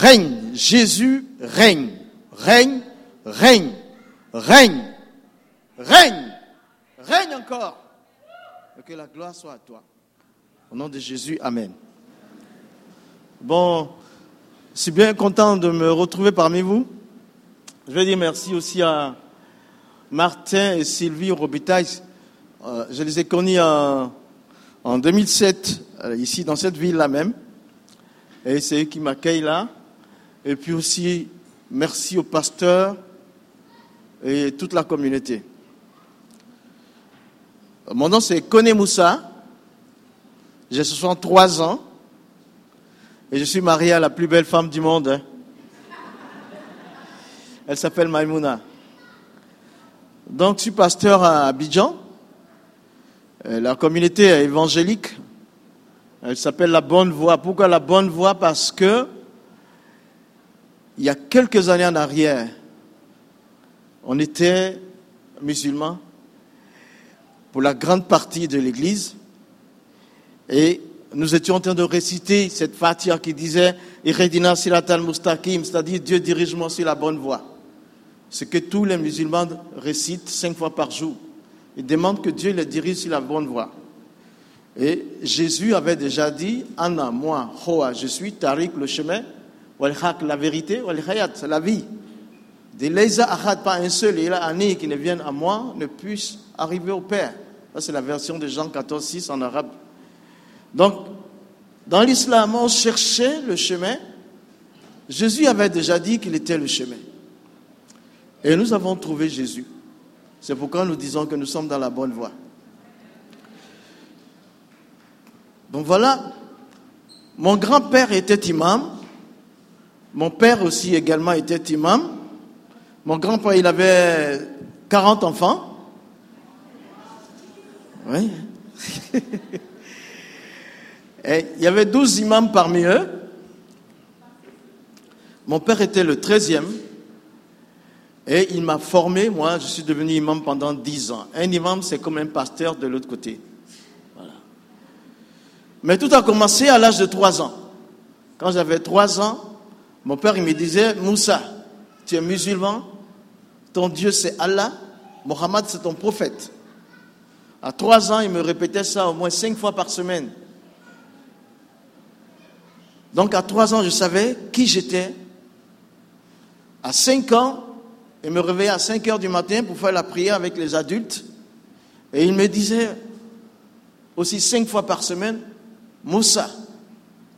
règne. Jésus règne. Règne, règne, règne, règne, règne encore. Et que la gloire soit à toi. Au nom de Jésus, Amen. Bon, je suis bien content de me retrouver parmi vous. Je vais dire merci aussi à Martin et Sylvie Robitaille. Euh, je les ai connus en, en 2007, euh, ici dans cette ville-là même. Et c'est eux qui m'accueillent là. Et puis aussi, merci au pasteur et toute la communauté. Mon nom c'est Kone Moussa. J'ai 63 ans. Et je suis marié à la plus belle femme du monde. hein. Elle s'appelle Maimouna. Donc, je suis pasteur à Abidjan. Euh, La communauté évangélique. Elle s'appelle la bonne voie. Pourquoi la bonne voie? Parce que il y a quelques années en arrière, on était musulmans pour la grande partie de l'église et nous étions en train de réciter cette fatia qui disait Iredina Siratal Mustaqim, c'est-à-dire Dieu dirige-moi sur la bonne voie. Ce que tous les musulmans récitent cinq fois par jour. Ils demandent que Dieu les dirige sur la bonne voie. Et Jésus avait déjà dit Anna, moi, Hoa, je suis Tariq, le chemin, wal la vérité, wal la vie. Des Leisa Ahad, pas un seul, là, année qui ne viennent à moi, ne puisse arriver au Père. Ça, c'est la version de Jean 14, 6 en arabe. Donc, dans l'islam, on cherchait le chemin. Jésus avait déjà dit qu'il était le chemin. Et nous avons trouvé Jésus. C'est pourquoi nous disons que nous sommes dans la bonne voie. Donc voilà, mon grand-père était imam. Mon père aussi également était imam. Mon grand-père, il avait 40 enfants. Oui. Et il y avait 12 imams parmi eux. Mon père était le 13e. Et il m'a formé, moi, je suis devenu imam pendant 10 ans. Un imam, c'est comme un pasteur de l'autre côté. Mais tout a commencé à l'âge de 3 ans. Quand j'avais 3 ans, mon père, il me disait, Moussa, tu es musulman, ton Dieu c'est Allah, Mohammed c'est ton prophète. À 3 ans, il me répétait ça au moins 5 fois par semaine. Donc à 3 ans, je savais qui j'étais. À 5 ans, il me réveillait à 5 heures du matin pour faire la prière avec les adultes. Et il me disait aussi 5 fois par semaine, Moussa,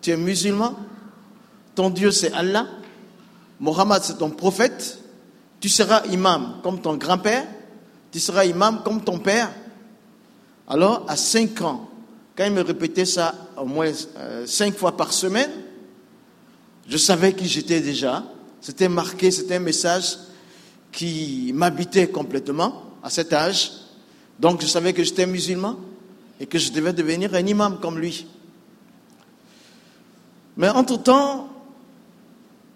tu es musulman, ton Dieu c'est Allah, Mohammed c'est ton prophète, tu seras imam comme ton grand-père, tu seras imam comme ton père. Alors à 5 ans, quand il me répétait ça au moins 5 fois par semaine, je savais qui j'étais déjà. C'était marqué, c'était un message qui m'habitait complètement à cet âge. Donc je savais que j'étais musulman et que je devais devenir un imam comme lui. Mais entre-temps,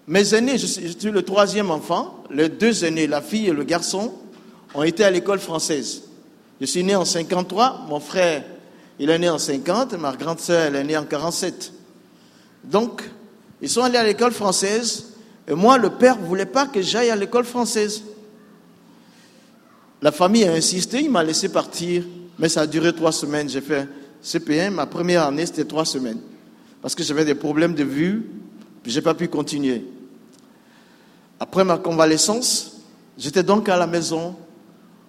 mes aînés, je suis, le troisième enfant, les deux aînés, la fille et le garçon, ont été à l'école française. Je suis né en 53, mon frère, il est né en 50, ma grande sœur, elle est née en 47. Donc, ils sont allés à l'école française, et moi, le père ne voulait pas que j'aille à l'école française. La famille a insisté, il m'a laissé partir, mais ça a duré trois semaines. J'ai fait CP1, ma première année, c'était trois semaines. Parce que j'avais des problèmes de vue, puis je n'ai pas pu continuer. Après ma convalescence, j'étais donc à la maison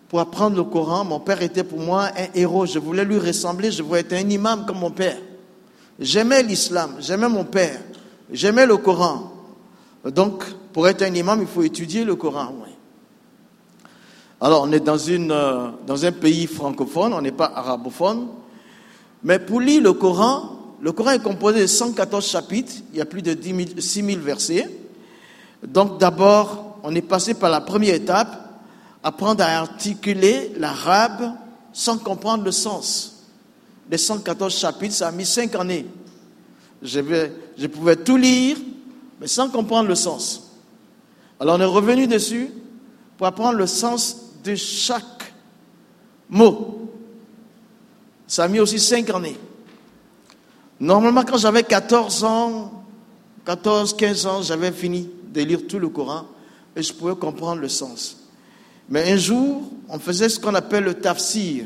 pour apprendre le Coran. Mon père était pour moi un héros. Je voulais lui ressembler, je voulais être un imam comme mon père. J'aimais l'islam, j'aimais mon père, j'aimais le Coran. Donc, pour être un imam, il faut étudier le Coran. Alors, on est dans, une, euh, dans un pays francophone, on n'est pas arabophone. Mais pour lire le Coran, le Coran est composé de 114 chapitres, il y a plus de 10 000, 6 000 versets. Donc, d'abord, on est passé par la première étape, apprendre à articuler l'arabe sans comprendre le sens. Les 114 chapitres, ça a mis 5 années. Je, vais, je pouvais tout lire, mais sans comprendre le sens. Alors on est revenu dessus pour apprendre le sens de chaque mot. Ça a mis aussi cinq années. Normalement, quand j'avais 14 ans, 14, 15 ans, j'avais fini de lire tout le Coran et je pouvais comprendre le sens. Mais un jour, on faisait ce qu'on appelle le tafsir.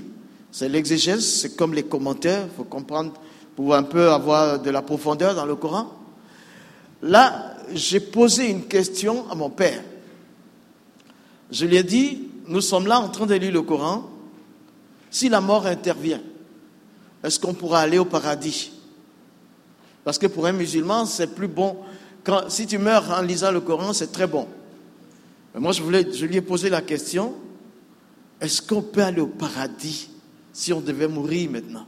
C'est l'exégèse, c'est comme les commentaires, il faut comprendre pour un peu avoir de la profondeur dans le Coran. Là, j'ai posé une question à mon père. Je lui ai dit, nous sommes là en train de lire le Coran. Si la mort intervient, est-ce qu'on pourra aller au paradis? Parce que pour un musulman, c'est plus bon. Si tu meurs en lisant le Coran, c'est très bon. Mais moi, je, voulais, je lui ai posé la question, est-ce qu'on peut aller au paradis si on devait mourir maintenant?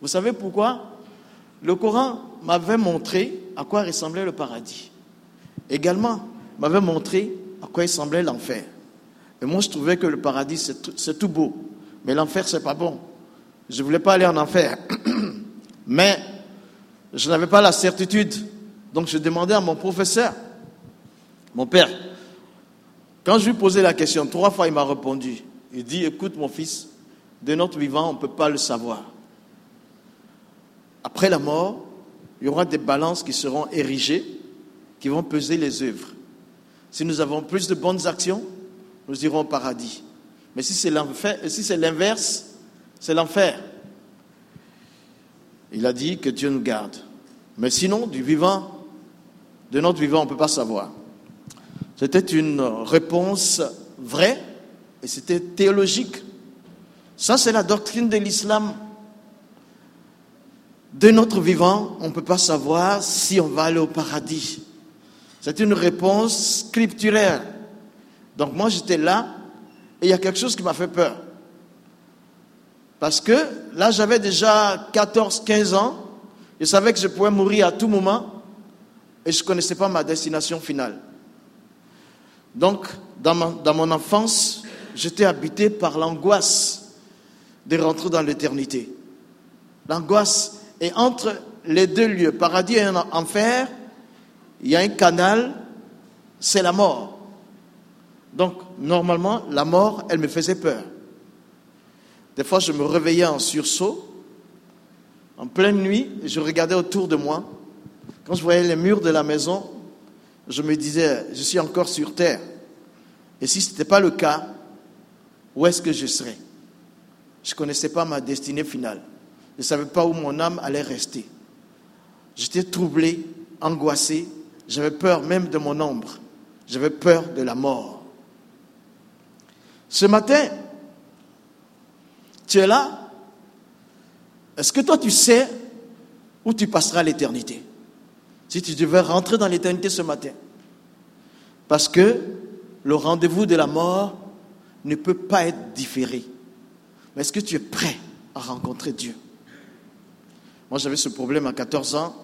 Vous savez pourquoi? Le Coran m'avait montré à quoi ressemblait le paradis. Également, m'avait montré à quoi ressemblait l'enfer. Et moi, je trouvais que le paradis, c'est tout, beau. Mais l'enfer, c'est pas bon. Je ne voulais pas aller en enfer. Mais je n'avais pas la certitude. Donc, je demandais à mon professeur, mon père, quand je lui posais la question, trois fois, il m'a répondu. Il dit, écoute, mon fils, de notre vivant, on ne peut pas le savoir. Après la mort, il y aura des balances qui seront érigées, qui vont peser les œuvres. Si nous avons plus de bonnes actions, nous irons au paradis. Mais si c'est l'inverse, c'est l'enfer. Il a dit que Dieu nous garde. Mais sinon, du vivant, de notre vivant, on ne peut pas savoir. C'était une réponse vraie et c'était théologique. Ça, c'est la doctrine de l'islam. De notre vivant, on ne peut pas savoir si on va aller au paradis. C'est une réponse scripturaire. Donc moi, j'étais là et il y a quelque chose qui m'a fait peur. Parce que là, j'avais déjà 14, 15 ans. Je savais que je pouvais mourir à tout moment et je ne connaissais pas ma destination finale. Donc, dans, mon enfance, j'étais habité par l'angoisse de rentrer dans l'éternité. L'angoisse. Et entre les deux lieux, paradis et enfer, il y a un canal, c'est la mort. Donc, normalement, la mort, elle me faisait peur. Des fois, je me réveillais en sursaut, en pleine nuit, et je regardais autour de moi. Quand je voyais les murs de la maison, je me disais, je suis encore sur terre. Et si ce n'était pas le cas, où est-ce que je serais? Je ne connaissais pas ma destinée finale. Je ne savais pas où mon âme allait rester. J'étais troublé, angoissé, j'avais peur même de mon ombre. J'avais peur de la mort. Ce matin, tu es là. Est-ce que toi tu sais où tu passeras l'éternité? Si tu devais rentrer dans l'éternité ce matin. Parce que le rendez-vous de la mort ne peut pas être différé. Mais est-ce que tu es prêt à rencontrer Dieu? Moi j'avais ce problème à 14 ans.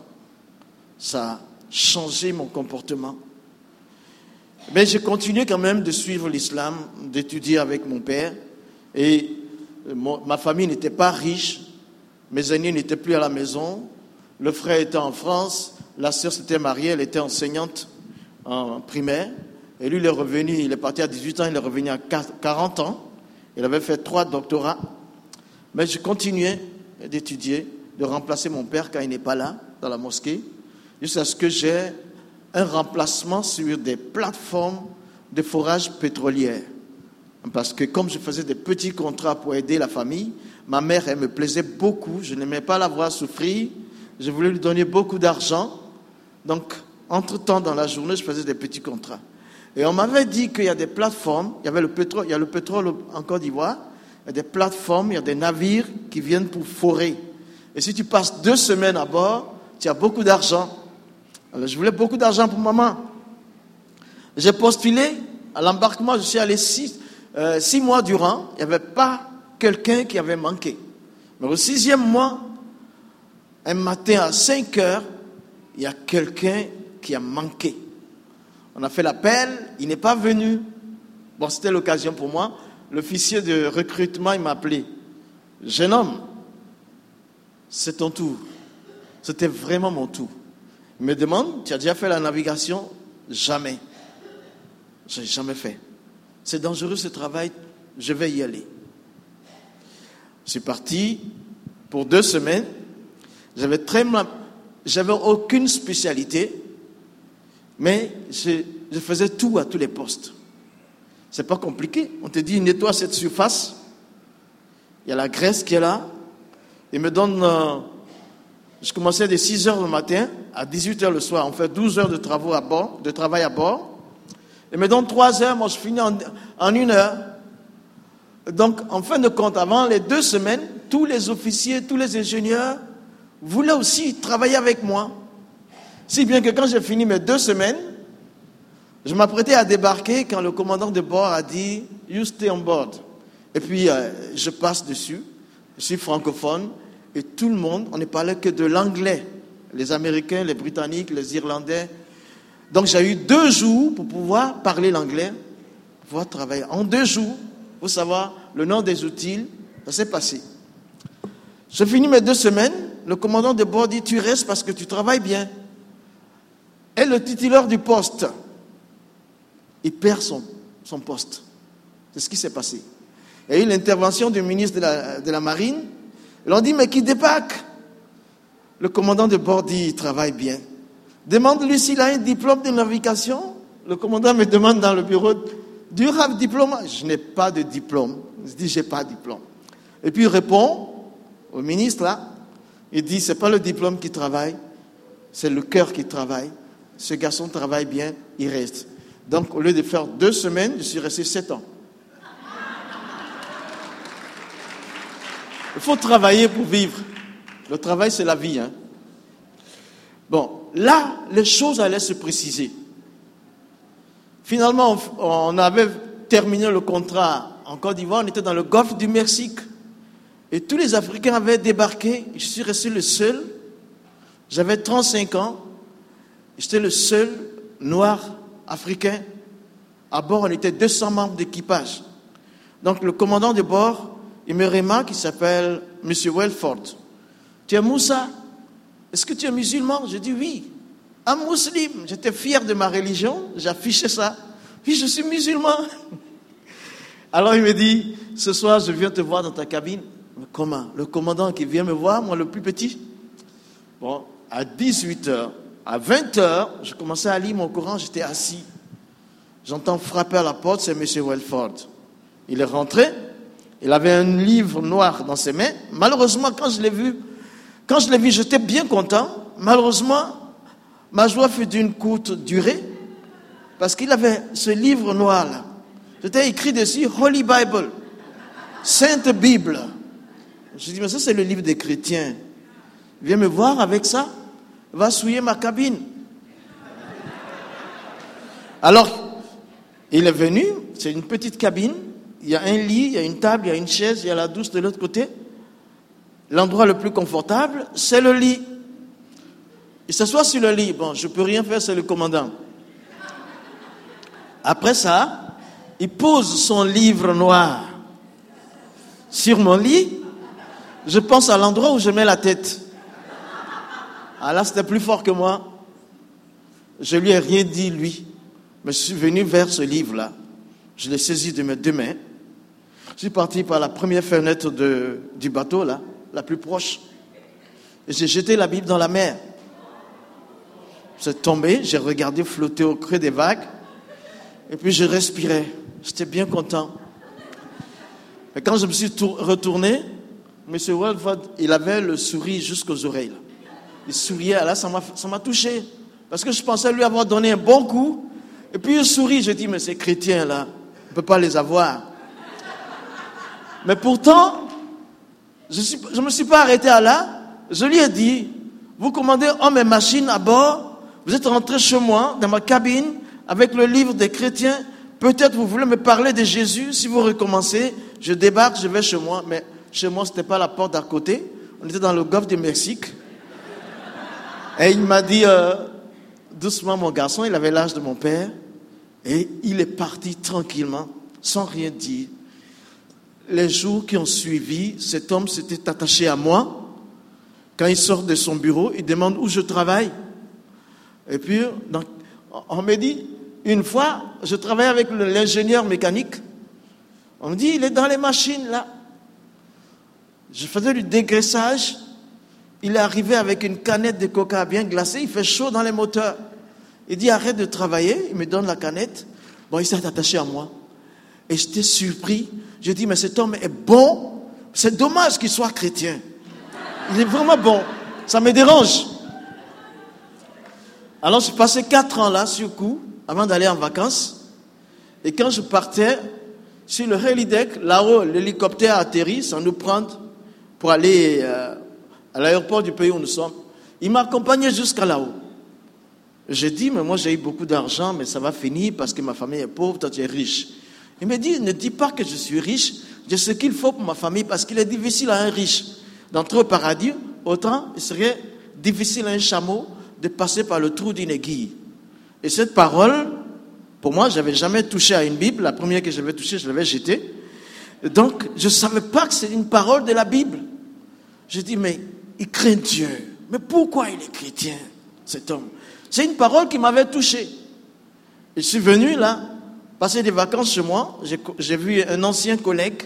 Ça changer mon comportement. Mais j'ai continué quand même de suivre l'islam, d'étudier avec mon père. Et ma famille n'était pas riche, mes aînés n'étaient plus à la maison, le frère était en France, la sœur s'était mariée, elle était enseignante en primaire. Et lui, il est revenu, il est parti à 18 ans, il est revenu à 40 ans. Il avait fait trois doctorats. Mais je continuais d'étudier, de remplacer mon père quand il n'est pas là, dans la mosquée jusqu'à ce que j'ai un remplacement sur des plateformes de forage pétrolière. Parce que comme je faisais des petits contrats pour aider la famille, ma mère, elle me plaisait beaucoup. Je n'aimais pas la voir souffrir. Je voulais lui donner beaucoup d'argent. Donc, entre-temps, dans la journée, je faisais des petits contrats. Et on m'avait dit qu'il y a des plateformes, il y avait le pétrole, il y a le pétrole en Côte d'Ivoire, il y a des plateformes, il y a des navires qui viennent pour forer. Et si tu passes deux semaines à bord, tu as beaucoup d'argent je voulais beaucoup d'argent pour maman. J'ai postulé à l'embarquement, je suis allé six, euh, six mois durant, il n'y avait pas quelqu'un qui avait manqué. Mais au sixième mois, un matin à 5 heures, il y a quelqu'un qui a manqué. On a fait l'appel, il n'est pas venu. Bon, c'était l'occasion pour moi. L'officier de recrutement, il m'a appelé. Jeune homme, c'est ton tour. C'était vraiment mon tour. Il me demande, tu as déjà fait la navigation? Jamais. Je n'ai jamais fait. C'est dangereux ce travail, je vais y aller. Je suis parti pour deux semaines. J'avais très j'avais aucune spécialité, mais je, faisais tout à tous les postes. C'est pas compliqué. On te dit nettoie cette surface. Il y a la graisse qui est là. Il me donne. euh, je commençais de 6 heures le matin à 18 heures le soir. On fait 12 heures de travaux à bord, de travail à bord. Il me donne 3 heures. Moi, je finis en, en une heure. Donc, en fin de compte, avant les deux semaines, tous les officiers, tous les ingénieurs voulaient aussi travailler avec moi. Si bien que quand j'ai fini mes deux semaines, je m'apprêtais à débarquer quand le commandant de bord a dit You stay on board. Et puis euh, je passe dessus. Je suis francophone et tout le monde, on ne parlait que de l'anglais. Les Américains, les Britanniques, les Irlandais. Donc j'ai eu deux jours pour pouvoir parler l'anglais, pouvoir travailler. En deux jours, pour savoir le nom des outils, ça s'est passé. Je finis mes deux semaines. Le commandant de bord dit Tu restes parce que tu travailles bien. Et le titulaire du poste, il perd son, poste. C'est ce qui s'est passé. Il y a eu l'intervention du ministre de la, Marine. Ils ont dit, mais qui débarque? Le commandant de bord dit, il travaille bien. Demande-lui s'il a un diplôme de navigation. Le commandant me demande dans le bureau, do you have diplôme? Je n'ai pas de diplôme. Je dis, j'ai pas de diplôme. Et puis il répond au ministre, là, il dit, c'est pas le diplôme qui travaille, c'est le cœur qui travaille. Ce garçon travaille bien, il reste. Donc, au lieu de faire deux semaines, je suis resté sept ans. Il faut travailler pour vivre. Le travail, c'est la vie. Hein. Bon, là, les choses allaient se préciser. Finalement, on avait terminé le contrat en Côte d'Ivoire, on était dans le golfe du Mexique. Et tous les Africains avaient débarqué. Je suis resté le seul. J'avais 35 ans. J'étais le seul noir africain. À bord, on était 200 membres d'équipage. Donc le commandant de bord, il me remarque, il s'appelle M. Welford. Tu es Moussa? Est-ce que tu es musulman? Je dis oui. Un musulman. J'étais fier de ma religion, j'affichais ça. Oui, je suis musulman. Alors il me dit, ce soir, je viens te voir dans ta cabine. Comment Le commandant qui vient me voir, moi le plus petit. Bon, à 18h, à 20h, je commençais à lire mon Coran, j'étais assis. J'entends frapper à la porte, c'est M. Welford. Il est rentré, il avait un livre noir dans ses mains. Malheureusement, quand je l'ai vu, quand je l'ai vu, j'étais bien content. Malheureusement, ma joie fut d'une courte durée, parce qu'il avait ce livre noir-là. C'était écrit dessus Holy Bible, Sainte Bible. Je dis, mais ça, c'est le livre des chrétiens. Viens me voir avec ça, va souiller ma cabine. Alors, il est venu, c'est une petite cabine, il y a un lit, il y a une table, il y a une chaise, il y a la douce de l'autre côté. L'endroit le plus confortable, c'est le lit. Il s'assoit sur le lit. Bon, je peux rien faire, c'est le commandant. Après ça, il pose son livre noir sur mon lit. Je pense à l'endroit où je mets la tête. Ah c'était plus fort que moi. Je lui ai rien dit, lui. Mais je suis venu vers ce livre-là. Je l'ai saisi de mes deux mains. Je suis parti par la première fenêtre du bateau, la plus proche. Et j'ai jeté la Bible dans la mer. C'est tombé, j'ai regardé flotter au creux des vagues. Et puis je respirais. J'étais bien content. Et quand je me suis retourné, M. Welford, il avait le sourire jusqu'aux oreilles. Il souriait, là, ça m'a touché. Parce que je pensais lui avoir donné un bon coup. Et puis il sourit, je dis, mais ces chrétiens-là, on ne peut pas les avoir. Mais pourtant, je ne me suis pas arrêté à là. Je lui ai dit, vous commandez hommes et machines à bord, vous êtes rentré chez moi, dans ma cabine, avec le livre des chrétiens. Peut-être vous voulez me parler de Jésus. Si vous recommencez, je débarque, je vais chez moi. Mais chez moi, ce n'était pas la porte d'à côté. On était dans le golfe du Mexique. Et il m'a dit, euh, doucement, mon garçon, il avait l'âge de mon père. Et il est parti tranquillement, sans rien dire. Les jours qui ont suivi, cet homme s'était attaché à moi. Quand il sort de son bureau, il demande où je travaille. Et puis, on me dit, une fois, je travaille avec l'ingénieur mécanique. On me dit, il est dans les machines là. Je faisais du dégraissage. il est arrivé avec une canette de coca bien glacée, il fait chaud dans les moteurs. Il dit arrête de travailler, il me donne la canette. Bon, il s'est attaché à moi. Et j'étais surpris. Je dis, mais cet homme est bon. C'est dommage qu'il soit chrétien. Il est vraiment bon. Ça me dérange. Alors, j'ai passé quatre ans là, sur coup, avant d'aller en vacances. Et quand je partais, sur le helideck, là-haut, l'hélicoptère atterrit sans nous prendre pour aller euh, à l'aéroport du pays où nous sommes. Il m'a accompagné jusqu'à là-haut. J'ai dit, mais moi j'ai eu beaucoup d'argent, mais ça va finir parce que ma famille est pauvre, toi tu es riche. Il me dit, ne dis pas que je suis riche, j'ai ce qu'il faut pour ma famille parce qu'il est difficile à un riche d'entrer au paradis, autant il serait difficile à un chameau de passer par le trou d'une aiguille. Et cette parole, pour moi, je n'avais jamais touché à une Bible. La première que j'avais touchée, je l'avais jetée. Donc, je ne savais pas que c'est une parole de la Bible. Je dis, mais il craint Dieu. Mais pourquoi il est chrétien, cet homme? C'est une parole qui m'avait touché. Je suis venu là, passer des vacances chez moi. J'ai vu un ancien collègue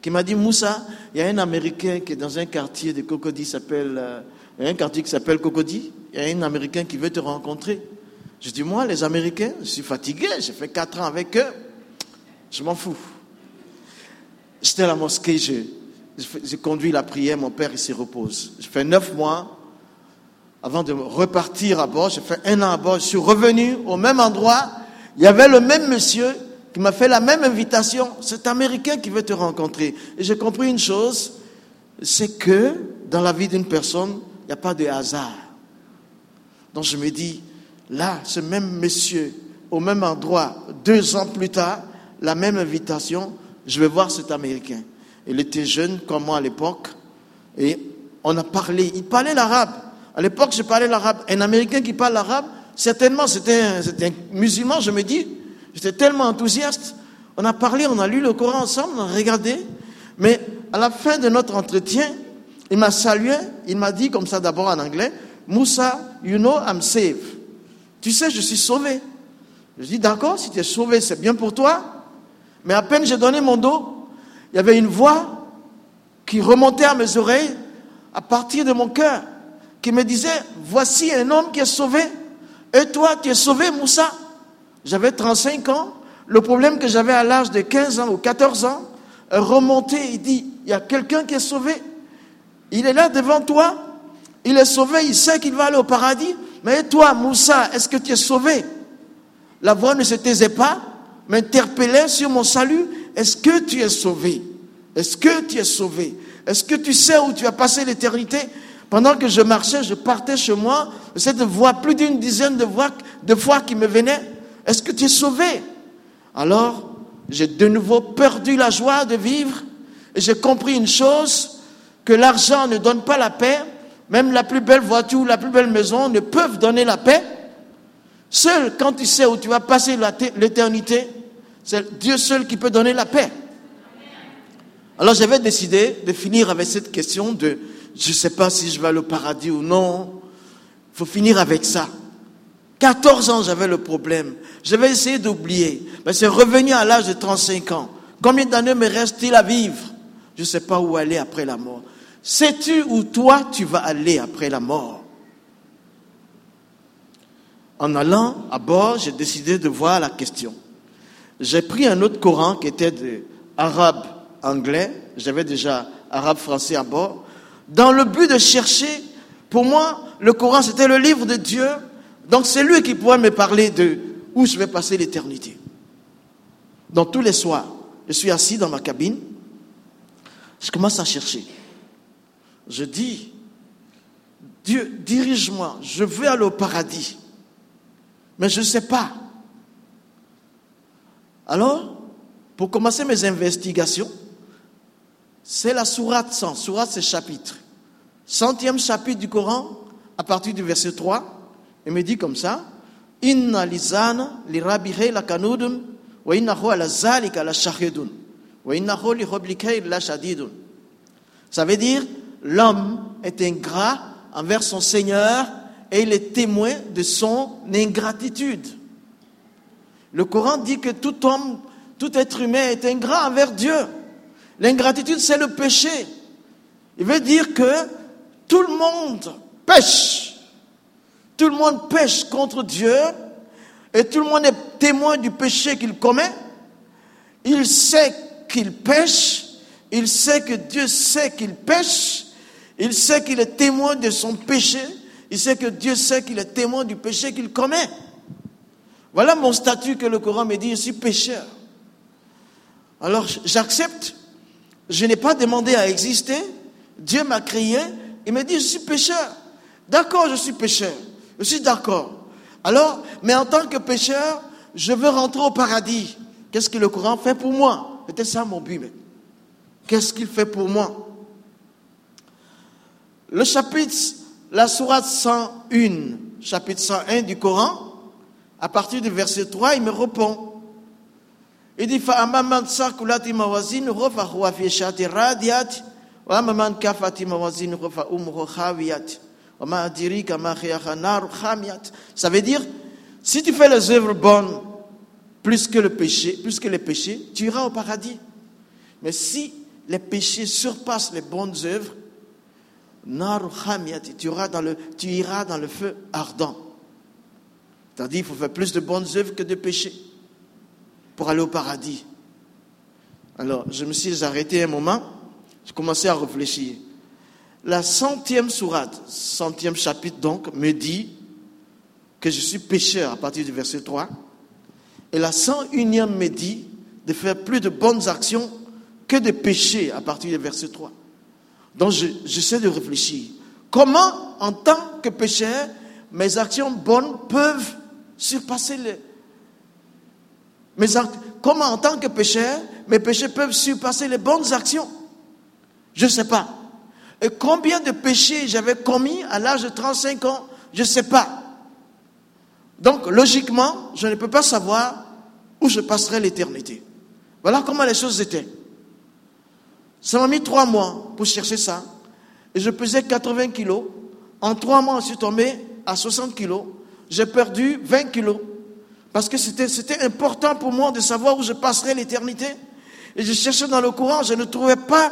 qui m'a dit, Moussa, il y a un Américain qui est dans un quartier de Cocody, s'appelle, euh, un quartier qui s'appelle Cocody. Il y a un Américain qui veut te rencontrer. Je dis, moi, les Américains, je suis fatigué, j'ai fait quatre ans avec eux. Je m'en fous. J'étais à la mosquée, j'ai conduit la prière, mon père, il repose. J'ai fait neuf mois avant de repartir à bord. J'ai fait un an à bord. Je suis revenu au même endroit. Il y avait le même monsieur qui m'a fait la même invitation. C'est Américain qui veut te rencontrer. Et j'ai compris une chose, c'est que dans la vie d'une personne, il n'y a pas de hasard. Donc je me dis, là, ce même monsieur, au même endroit, deux ans plus tard, la même invitation, je vais voir cet Américain. Il était jeune comme moi à l'époque, et on a parlé, il parlait l'arabe. À l'époque, je parlais l'arabe. Un Américain qui parle l'arabe, certainement, c'était un, un, musulman, je me dis. J'étais tellement enthousiaste. On a parlé, on a lu le Coran ensemble, on a regardé. Mais à la fin de notre entretien, il m'a salué, il m'a dit comme ça d'abord en anglais, Moussa, you know I'm safe. Tu sais, je suis sauvé. Je dis, d'accord, si tu es sauvé, c'est bien pour toi. Mais à peine j'ai donné mon dos, il y avait une voix qui remontait à mes oreilles à partir de mon cœur, qui me disait, voici un homme qui est sauvé. Et toi, tu es sauvé, Moussa. J'avais 35 ans. Le problème que j'avais à l'âge de 15 ans ou 14 ans remontait. Il dit, il y a quelqu'un qui est sauvé. Il est là devant toi. Il est sauvé. Il sait qu'il va aller au paradis. Mais toi, Moussa, est-ce que tu es sauvé? La voix ne se taisait pas, m'interpellait sur mon salut. Est-ce que tu es sauvé? Est-ce que tu es sauvé? Est-ce que tu sais où tu as passé l'éternité? Pendant que je marchais, je partais chez moi, cette voix, plus d'une dizaine de voix, de fois qui me venaient. Est-ce que tu es sauvé? Alors, j'ai de nouveau perdu la joie de vivre et j'ai compris une chose, que l'argent ne donne pas la paix, même la plus belle voiture la plus belle maison ne peuvent donner la paix. Seul quand tu sais où tu vas passer l'éternité, c'est Dieu seul qui peut donner la paix. Alors j'avais décidé de finir avec cette question de je ne sais pas si je vais au paradis ou non. Il faut finir avec ça. 14 ans, j'avais le problème. Je vais essayer d'oublier. Mais c'est revenu à l'âge de 35 ans. Combien d'années me reste-t-il à vivre? Je ne sais pas où aller après la mort. Sais-tu où toi tu vas aller après la mort? En allant à bord, j'ai décidé de voir la question. J'ai pris un autre Coran qui était de arabe anglais, j'avais déjà arabe français à bord, dans le but de chercher, pour moi, le Coran c'était le livre de Dieu, donc c'est lui qui pourrait me parler de où je vais passer l'éternité. Donc tous les soirs, je suis assis dans ma cabine, je commence à chercher. Je dis, Dieu, dirige-moi, je veux aller au paradis. Mais je ne sais pas. Alors, pour commencer mes investigations, c'est la sourate 100. Sourate, c'est chapitre. Centième chapitre du Coran, à partir du verset 3, il me dit comme ça li la kanudun, wa zalika la shahidun, wa li la. Ça veut dire, l'homme est ingrat envers son Seigneur et il est témoin de son ingratitude. Le Coran dit que tout homme, tout être humain est ingrat envers Dieu. L'ingratitude, c'est le péché. Il veut dire que tout le monde pêche. Tout le monde pêche contre Dieu et tout le monde est témoin du péché qu'il commet. Il sait qu'il pêche, il sait que Dieu sait qu'il pêche, il sait qu'il est témoin de son péché, il sait que Dieu sait qu'il est témoin du péché qu'il commet. Voilà mon statut que le Coran me dit, je suis pécheur. Alors j'accepte, je n'ai pas demandé à exister, Dieu m'a créé, il me dit, je suis pécheur. D'accord, je suis pécheur, je suis d'accord. Alors, mais en tant que pécheur, je veux rentrer au paradis. Qu'est-ce que le Coran fait pour moi? C'était ça mon but. Qu'est-ce qu'il fait pour moi? Le chapitre, la sourate 101, chapitre 101 du Coran, à partir du verset 3, il me répond. Il dit, فَأَمَّا سَكُلَتِ مَوَازِينُهُ فَهُوَ فِي شَاتِ رَادِيَاتِ وَأَمَّا مَنْ كَفَتِ مَوَازِينُهُ فَأُمُّهُ خَاوِيَاتِ وَمَا أَدْرِيكَ مَا خِيَخَ نَارُ خَامِيَاتِ Ça veut dire, si tu fais les œuvres bonnes plus que le péché, plus que les péchés, tu iras au paradis. Mais si les péchés surpassent les bonnes œuvres, naru khamiat, tu iras dans le, tu iras dans le feu ardent. C'est-à-dire, il faut faire plus de bonnes œuvres que de péchés pour aller au paradis. Alors, je me suis arrêté un moment, j'ai commencé à réfléchir. La centième sourate, centième chapitre donc, me dit que je suis pécheur à partir du verset 3. Et la 101e me dit de faire plus de bonnes actions que de péchés à partir du verset 3. Donc j'essaie de réfléchir. Comment, en tant que pécheur, mes actions bonnes peuvent surpasser les... Mes Comment, mes péchés peuvent surpasser les bonnes actions? Je ne sais pas. Et combien de péchés j'avais commis à l'âge de 35 ans? Je ne sais pas. Donc, logiquement, je ne peux pas savoir où je passerai l'éternité. Voilà comment les choses étaient. Ça m'a mis trois mois pour chercher ça. Et je pesais 80 kilos. En trois mois, je suis tombé à 60 kilos. J'ai perdu 20 kilos. Parce que c'était important pour moi de savoir où je passerai l'éternité. Et je cherchais dans le courant, je ne trouvais pas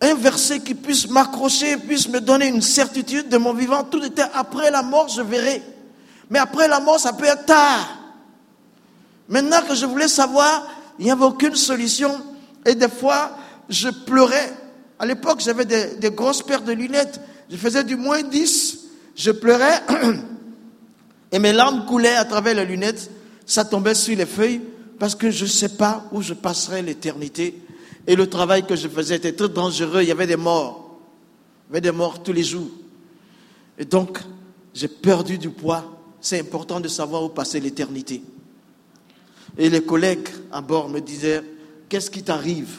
un verset qui puisse m'accrocher, puisse me donner une certitude de mon vivant. Tout était après la mort, je verrai. Mais après la mort, ça peut être tard. Maintenant que je voulais savoir, il n'y avait aucune solution. Et des fois, je pleurais. À l'époque, j'avais des, grosses paires de lunettes. Je faisais du moins 10. Je pleurais. Et mes larmes coulaient à travers les lunettes. Ça tombait sur les feuilles parce que je ne sais pas où je passerai l'éternité. Et le travail que je faisais était très dangereux. Il y avait des morts. Il y avait des morts tous les jours. Et donc, j'ai perdu du poids c'est important de savoir où passer l'éternité. Et les collègues à bord me disaient, qu'est-ce qui t'arrive?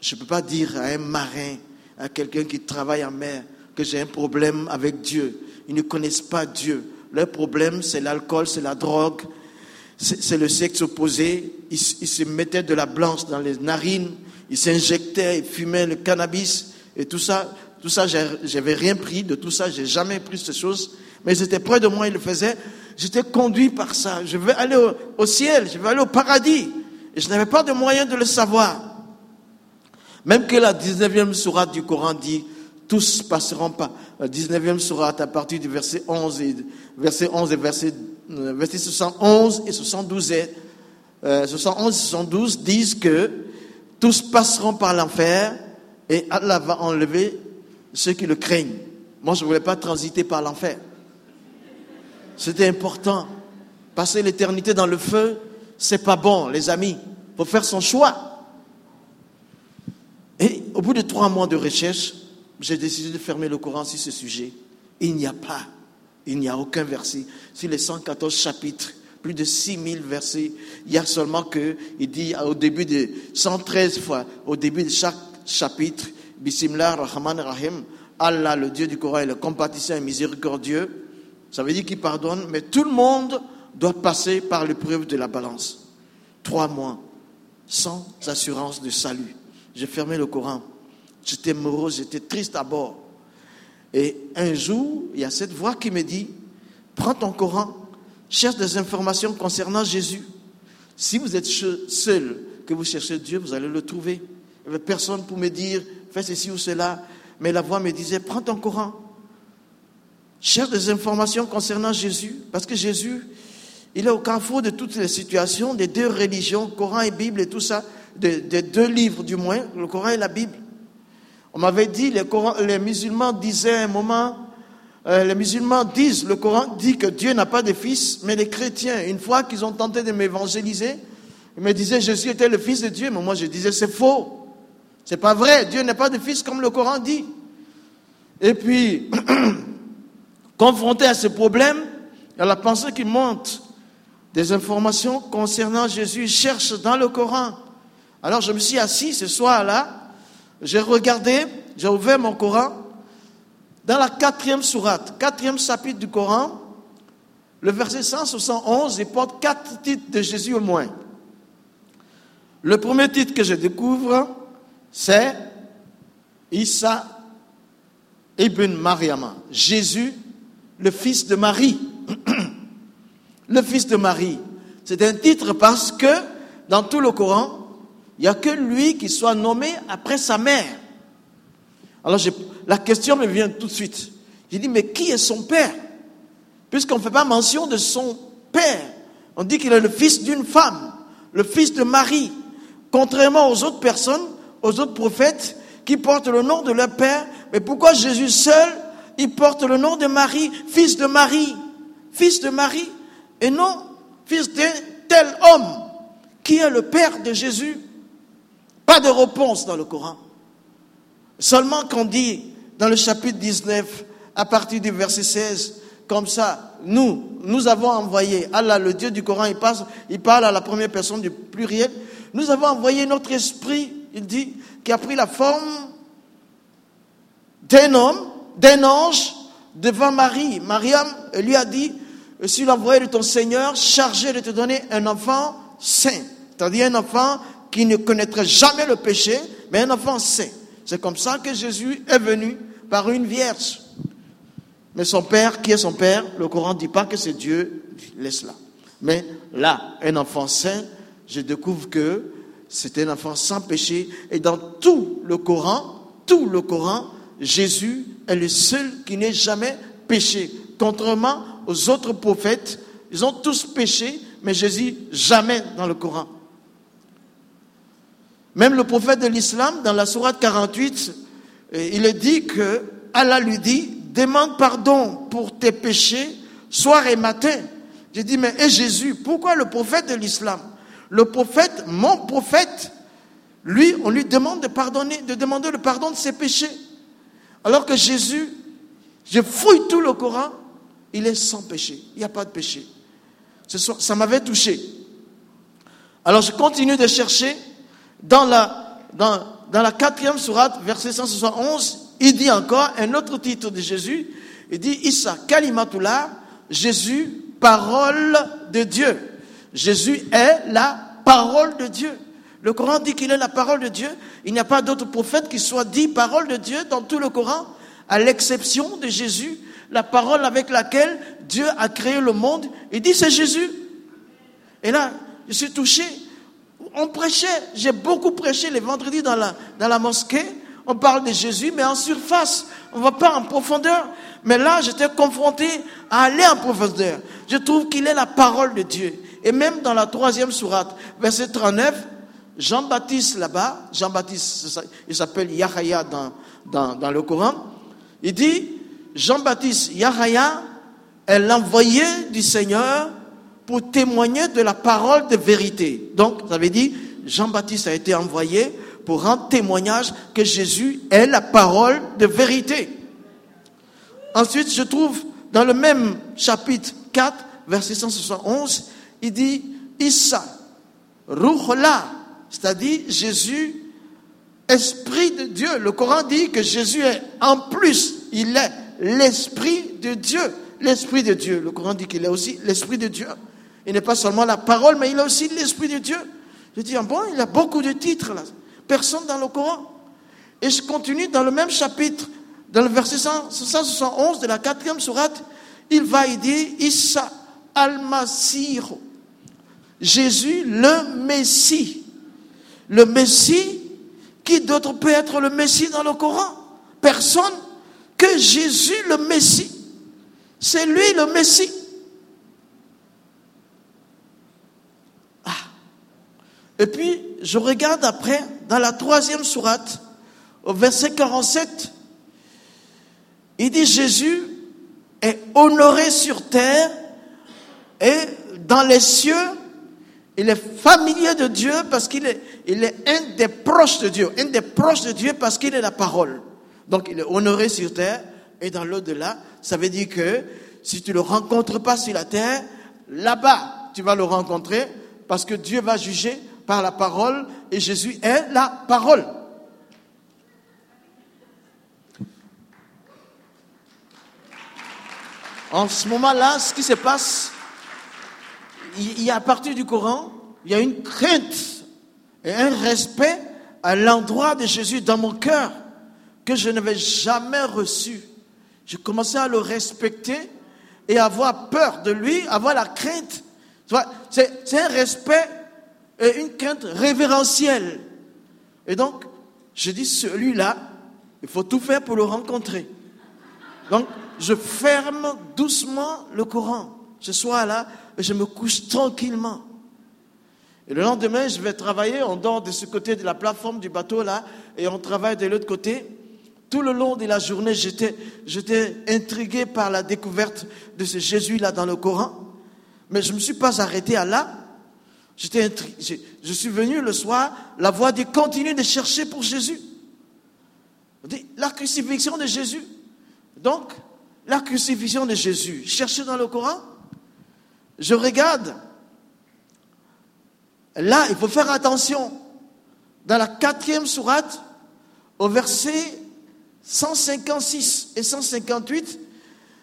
Je ne peux pas dire à un marin, à quelqu'un qui travaille en mer, que j'ai un problème avec Dieu. Ils ne connaissent pas Dieu. Leur problème, c'est l'alcool, c'est la drogue, c'est le sexe opposé. Ils, ils, se mettaient de la blanche dans les narines, ils s'injectaient, ils fumaient le cannabis et tout ça. Tout ça, j'avais rien pris de tout ça, j'ai jamais pris ces choses mais ils étaient près de moi, ils le faisaient. J'étais conduit par ça. Je veux aller au, ciel, je veux aller au paradis. Et je n'avais pas de moyen de le savoir. Même que la 19e sourate du Coran dit, tous passeront pas. La 19e sourate à partir du verset 11 et verset 11 et verset, euh, verset 71 et 72 et, euh, 71 et 72 disent que tous passeront par l'enfer et Allah va enlever ceux qui le craignent. Moi, je ne voulais pas transiter par l'enfer. C'était important. Passer l'éternité dans le feu, c'est pas bon, les amis. Il faut faire son choix. Et au bout de trois mois de recherche, j'ai décidé de fermer le Coran sur ce sujet. Il n'y a pas, il n'y a aucun verset. Sur les 114 chapitres, plus de 6000 versets, il y a seulement que, il dit au début de 113 fois, au début de chaque chapitre, Bismillah Rahman Rahim, Allah, le Dieu du Coran, est le compatissant et miséricordieux. Ça veut dire qu'il pardonne, mais tout le monde doit passer par l'épreuve de la balance. Trois mois, sans assurance de salut. J'ai fermé le Coran. J'étais morose, j'étais triste à bord. Et un jour, il y a cette voix qui me dit, prends ton Coran, cherche des informations concernant Jésus. Si vous êtes seul, que vous cherchez Dieu, vous allez le trouver. Il n'y avait personne pour me dire, fais ceci ou cela. mais la voix me disait, prends ton Coran, cherche des informations concernant Jésus, parce que Jésus, il est au carrefour de toutes les situations, des deux religions, Coran et Bible et tout ça, des, deux livres du moins, le Coran et la Bible. On m'avait dit, les, musulmans disaient à un moment, euh, les musulmans disent, le Coran dit que Dieu n'a pas de fils, mais les chrétiens, une fois qu'ils ont tenté de m'évangéliser, ils me disaient Jésus était le fils de Dieu, mais moi je disais c'est faux. C'est pas vrai, Dieu n'est pas de fils comme le Coran dit. Et puis, confronté à ce problème, a la pensée qui monte des informations concernant Jésus, cherche dans le Coran. Alors je me suis assis ce soir-là, j'ai regardé, j'ai ouvert mon Coran, dans la quatrième sourate, quatrième chapitre du Coran, le verset 171, il porte quatre titres de Jésus au moins. Le premier titre que je découvre, c'est Issa ibn Mariama, Jésus, le fils de Marie. le fils de Marie. C'est un titre parce que dans tout le Coran, il n'y a que lui qui soit nommé après sa mère. Alors la question me vient tout de suite. J'ai dit, mais qui est son père? Puisqu'on ne fait pas mention de son père. On dit qu'il est le fils d'une femme, le fils de Marie. Contrairement aux autres personnes, aux autres prophètes qui portent le nom de leur père, mais pourquoi Jésus seul, il porte le nom de Marie, fils de Marie, fils de Marie, et non fils d'un tel homme qui est le père de Jésus? Pas de réponse dans le Coran. Seulement qu'on dit dans le chapitre 19, à partir du verset 16, comme ça, nous, nous avons envoyé, Allah, le Dieu du Coran, il, passe, il parle à la première personne du pluriel, nous avons envoyé notre esprit, il dit, qui a pris la forme d'un homme, d'un ange, devant Marie. Mariam lui a dit, je suis l'envoyé de ton Seigneur, chargé de te donner un enfant saint. C'est-à-dire un enfant qui ne connaîtrait jamais le péché, mais un enfant saint. C'est comme ça que Jésus est venu par une vierge. Mais son père, qui est son père Le Coran ne dit pas que c'est Dieu, laisse là. Mais là, un enfant saint, je découvre que c'est un enfant sans péché. Et dans tout le Coran, tout le Coran, Jésus est le seul qui n'ait jamais péché. Contrairement aux autres prophètes, ils ont tous péché, mais Jésus jamais dans le Coran. Même le prophète de l'islam, dans la sourate 48, euh, il dit que Allah lui dit, demande pardon pour tes péchés soir et matin. J'ai dit, mais et Jésus, pourquoi le prophète de l'islam le prophète, mon prophète, lui, on lui demande de pardonner, de demander le pardon de ses péchés? Alors que Jésus, je fouille tout le Coran, il est sans péché. Il n'y a pas de péché. Ça m'avait touché. Alors je continue de chercher dans la, dans, dans la quatrième sourate, verset 171, il dit encore un autre titre de Jésus. Il dit Issa Kalimatullah, Jésus, parole de Dieu. Jésus est la parole de Dieu. Le Coran dit qu'il est la parole de Dieu. Il n'y a pas d'autre prophète qui soit dit parole de Dieu dans tout le Coran, à l'exception de Jésus, la parole avec laquelle Dieu a créé le monde. Il dit c'est Jésus. Et là, je suis touché. On prêchait, j'ai beaucoup prêché les vendredis dans la, dans la mosquée. On parle de Jésus, mais en surface. On ne va pas en profondeur. Mais là, j'étais confronté à aller en profondeur. Je trouve qu'il est la parole de Dieu. Et même dans la troisième sourate, verset 39, Jean-Baptiste là-bas, Jean-Baptiste, il s'appelle Yahya dans, dans, le Coran, il dit, Jean-Baptiste, Yahya est l'envoyé du Seigneur pour témoigner de la parole de vérité. Donc, ça veut dire, Jean-Baptiste a été envoyé pour rendre témoignage que Jésus est la parole de vérité. Ensuite, je trouve dans le même chapitre 4, verset 171, il dit Issa, Ruhla, c'est-à-dire Jésus, Esprit de Dieu. Le Coran dit que Jésus est en plus, il est l'Esprit de Dieu. L'Esprit de Dieu. Le Coran dit qu'il est aussi l'Esprit de Dieu. Il n'est pas seulement la parole, mais il est aussi l'Esprit de Dieu. Je dis, ah bon, il a beaucoup de titres là. Personne dans le Coran. Et je continue dans le même chapitre, dans le verset 171 de la quatrième sourate, il va dire Issa al-Masih. Jésus, le Messie. Le Messie, qui d'autre peut être le Messie dans le Coran? Personne que Jésus le Messie. C'est lui le Messie. Ah. Et puis, je regarde après, dans la troisième sourate, au verset 47, il dit Jésus est honoré sur terre et dans les cieux, il est familier de Dieu parce qu'il est, il est un des proches de Dieu, un des proches de Dieu parce qu'il est la parole. Donc il est honoré sur terre et dans l'au-delà, ça veut dire que si tu ne le rencontres pas sur la terre, là-bas, tu vas le rencontrer parce que Dieu va juger par la parole et Jésus est la parole. En ce moment-là, ce qui se passe, il y a à partir du Coran, il y a une crainte et un respect à l'endroit de Jésus dans mon cœur que je n'avais jamais reçu. Je commençais à le respecter et avoir peur de lui, avoir la crainte. C'est un respect et une crainte révérentielle. Et donc, je dis, celui-là, il faut tout faire pour le rencontrer. Donc, je ferme doucement le Coran. Ce soir-là, je me couche tranquillement. Et le lendemain, je vais travailler, on dort de ce côté de la plateforme du bateau là, et on travaille de l'autre côté. Tout le long de la journée, j'étais, j'étais intrigué par la découverte de ce Jésus-là dans le Coran. Mais je ne me suis pas arrêté à là. Je suis venu le soir, la voix dit continue de chercher pour Jésus. La crucifixion de Jésus. Donc, la crucifixion de Jésus, cherchez dans le Coran. Je regarde. Là, il faut faire attention. Dans la quatrième sourate, au verset 156 et 158,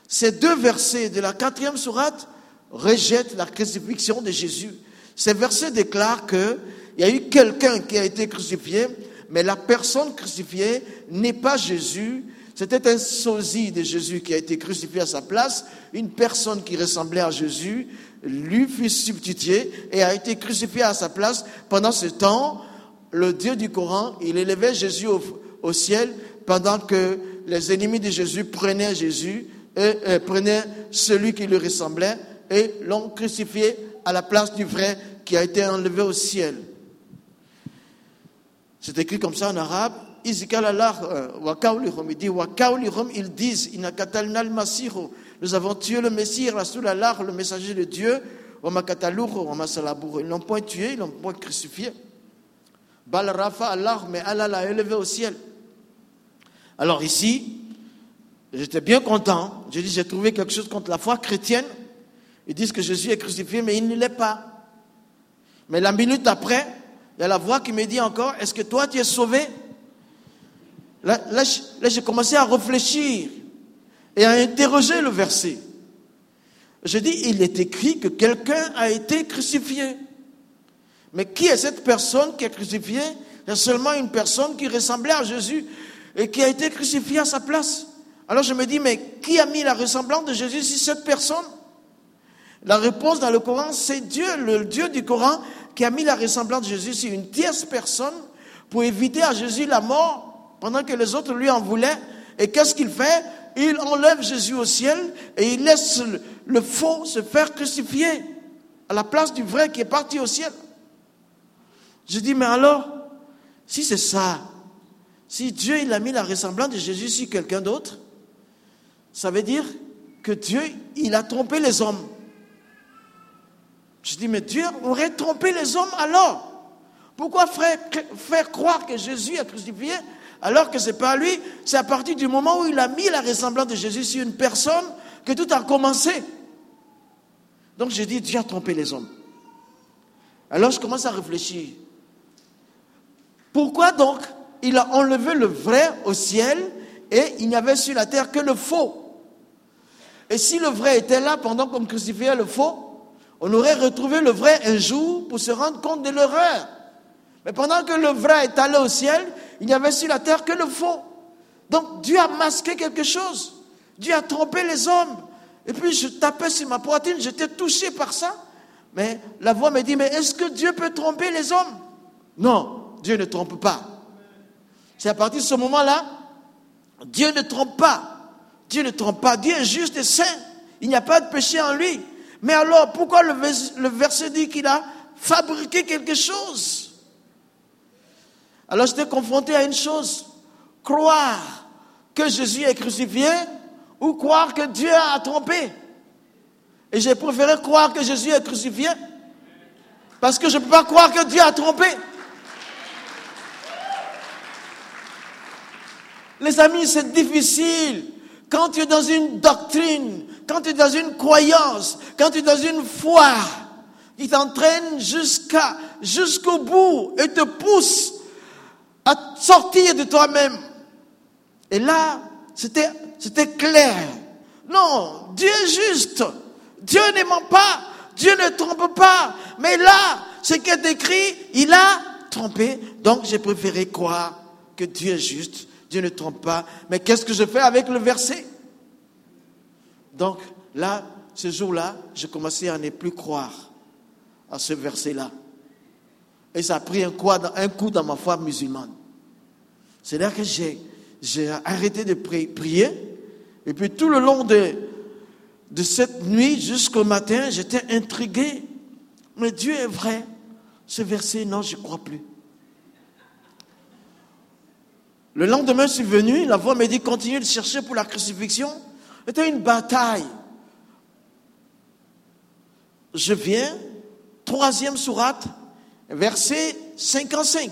ces deux versets de la quatrième sourate rejettent la crucifixion de Jésus. Ces versets déclarent qu'il y a eu quelqu'un qui a été crucifié, mais la personne crucifiée n'est pas Jésus. C'était un sosie de Jésus qui a été crucifié à sa place, une personne qui ressemblait à Jésus, lui fut substitué et a été crucifié à sa place. Pendant ce temps, le Dieu du Coran, il élevait Jésus au, ciel pendant que les ennemis de Jésus prenaient Jésus et, prenaient celui qui lui ressemblait et l'ont crucifié à la place du vrai qui a été enlevé au ciel. C'est écrit comme ça en arabe. Euh, ils disent, nous avons tué le Messie, le messager de Dieu. Ils l'ont point tué, ils l'ont point crucifié. Bal Rafa Allah, mais l'a élevé au ciel. Alors ici, j'étais bien content. J'ai dit, j'ai trouvé quelque chose contre la foi chrétienne. Ils disent que Jésus est crucifié, mais il ne l'est pas. Mais la minute après, il y a la voix qui me dit encore, est-ce que toi tu es sauvé? Là, là j'ai commencé à réfléchir et à interroger le verset. Je dis, il est écrit que quelqu'un a été crucifié. Mais qui est cette personne qui est crucifiée? C'est seulement une personne qui ressemblait à Jésus et qui a été crucifiée à sa place. Alors je me dis, mais qui a mis la ressemblance de Jésus si cette personne? La réponse dans le Coran, c'est Dieu, le Dieu du Coran, qui a mis la ressemblance de Jésus sur une tierce personne pour éviter à Jésus la mort pendant que les autres lui en voulaient. Et qu'est-ce qu'il fait? Il enlève Jésus au ciel et il laisse le, faux se faire crucifier à la place du vrai qui est parti au ciel. Je dis, mais alors, si c'est ça, si Dieu il a mis la ressemblance de Jésus sur quelqu'un d'autre, ça veut dire que Dieu, il a trompé les hommes. Je dis, mais Dieu aurait trompé les hommes alors Pourquoi faire, croire que Jésus est crucifié alors que ce n'est pas lui, c'est à partir du moment où il a mis la ressemblance de Jésus sur une personne que tout a commencé. Donc j'ai dit, Dieu a trompé les hommes. Alors je commence à réfléchir. Pourquoi donc il a enlevé le vrai au ciel et il n'y avait sur la terre que le faux? Et si le vrai était là pendant qu'on crucifiait le faux, on aurait retrouvé le vrai un jour pour se rendre compte de l'erreur. Mais pendant que le vrai est allé au ciel, il n'y avait sur la terre que le faux. Donc Dieu a masqué quelque chose. Dieu a trompé les hommes. Et puis je tapais sur ma poitrine, j'étais touché par ça. Mais la voix me dit, mais est-ce que Dieu peut tromper les hommes? Non, Dieu ne trompe pas. C'est à partir de ce moment-là Dieu ne trompe pas. Dieu ne trompe pas. Dieu est juste et saint. Il n'y a pas de péché en lui. Mais alors, pourquoi le, verset dit qu'il a fabriqué quelque chose? Alors, j'étais confronté à une chose. Croire que Jésus est crucifié ou croire que Dieu a trompé. Et j'ai préféré croire que Jésus est crucifié parce que je ne peux pas croire que Dieu a trompé. Les amis, c'est difficile. Quand tu es dans une doctrine, quand tu es dans une croyance, quand tu es dans une foi, qui t'entraîne jusqu'à, jusqu'au bout et te pousse à sortir de toi-même. Et là, c'était, c'était clair. Non, Dieu est juste. Dieu ne ment pas. Dieu ne trompe pas. Mais là, ce qui est écrit, il a trompé. Donc, j'ai préféré croire que Dieu est juste. Dieu ne trompe pas. Mais qu'est-ce que je fais avec le verset? Donc, là, ce jour-là, j'ai commencé à ne plus croire à ce verset-là. Et ça a pris un coup, dans ma foi musulmane. C'est là que j'ai, arrêté de prier. Et puis tout le long de, cette nuit jusqu'au matin, j'étais intrigué. Mais Dieu est vrai. Ce verset, non, je ne crois plus. Le lendemain, je suis venu, la voix m'a dit, continue de chercher pour la crucifixion. C'était une bataille. Je viens, troisième sourate, verset 55.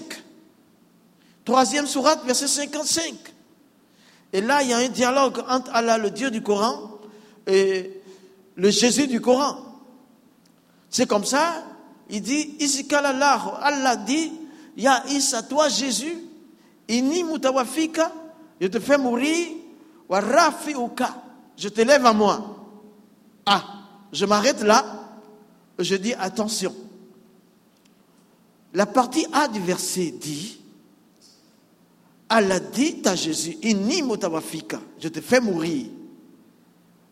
Troisième sourate, verset 55. Et là, il y a un dialogue entre Allah, le Dieu du Coran, et le Jésus du Coran. C'est comme ça, il dit, Allah, Allah dit, Ya Isa, toi Jésus, ini mutawafika, je te fais mourir, wa uka, je te lève à moi. Ah, je m'arrête là, je dis attention. La partie A du verset dit, Allah dit à Jésus, inni mutawafika, je te fais mourir.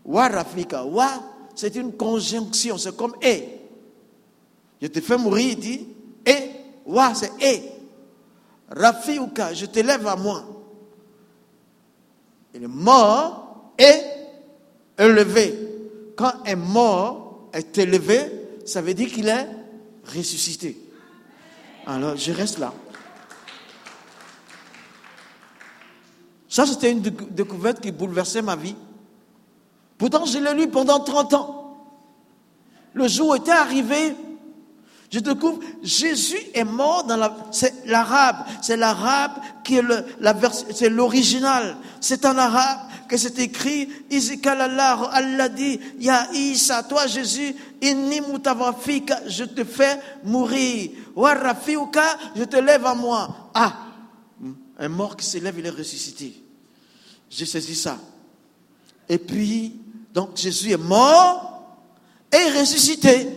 Wa rafika, wa, c'est une conjonction, c'est comme et. Je te fais mourir, il dit, et, wa, c'est et. Rafiuka, je te lève à moi. Il est mort et élevé. Quand un mort est élevé, ça veut dire qu'il est ressuscité. Alors, je reste là. Ça, c'était une découverte qui bouleversait ma vie. Pourtant, je l'ai lu pendant 30 ans. Le jour était arrivé je découvre, Jésus est mort dans la, c'est l'arabe, c'est l'arabe qui est c'est l'original. C'est en arabe que c'est écrit, Allah, Allah dit, Ya Isa, toi Jésus, inni je te fais mourir. Wa rafiuka, je te lève à moi. Ah, un mort qui s'élève, il est ressuscité. J'ai saisi ça. Et puis, donc Jésus est mort et ressuscité.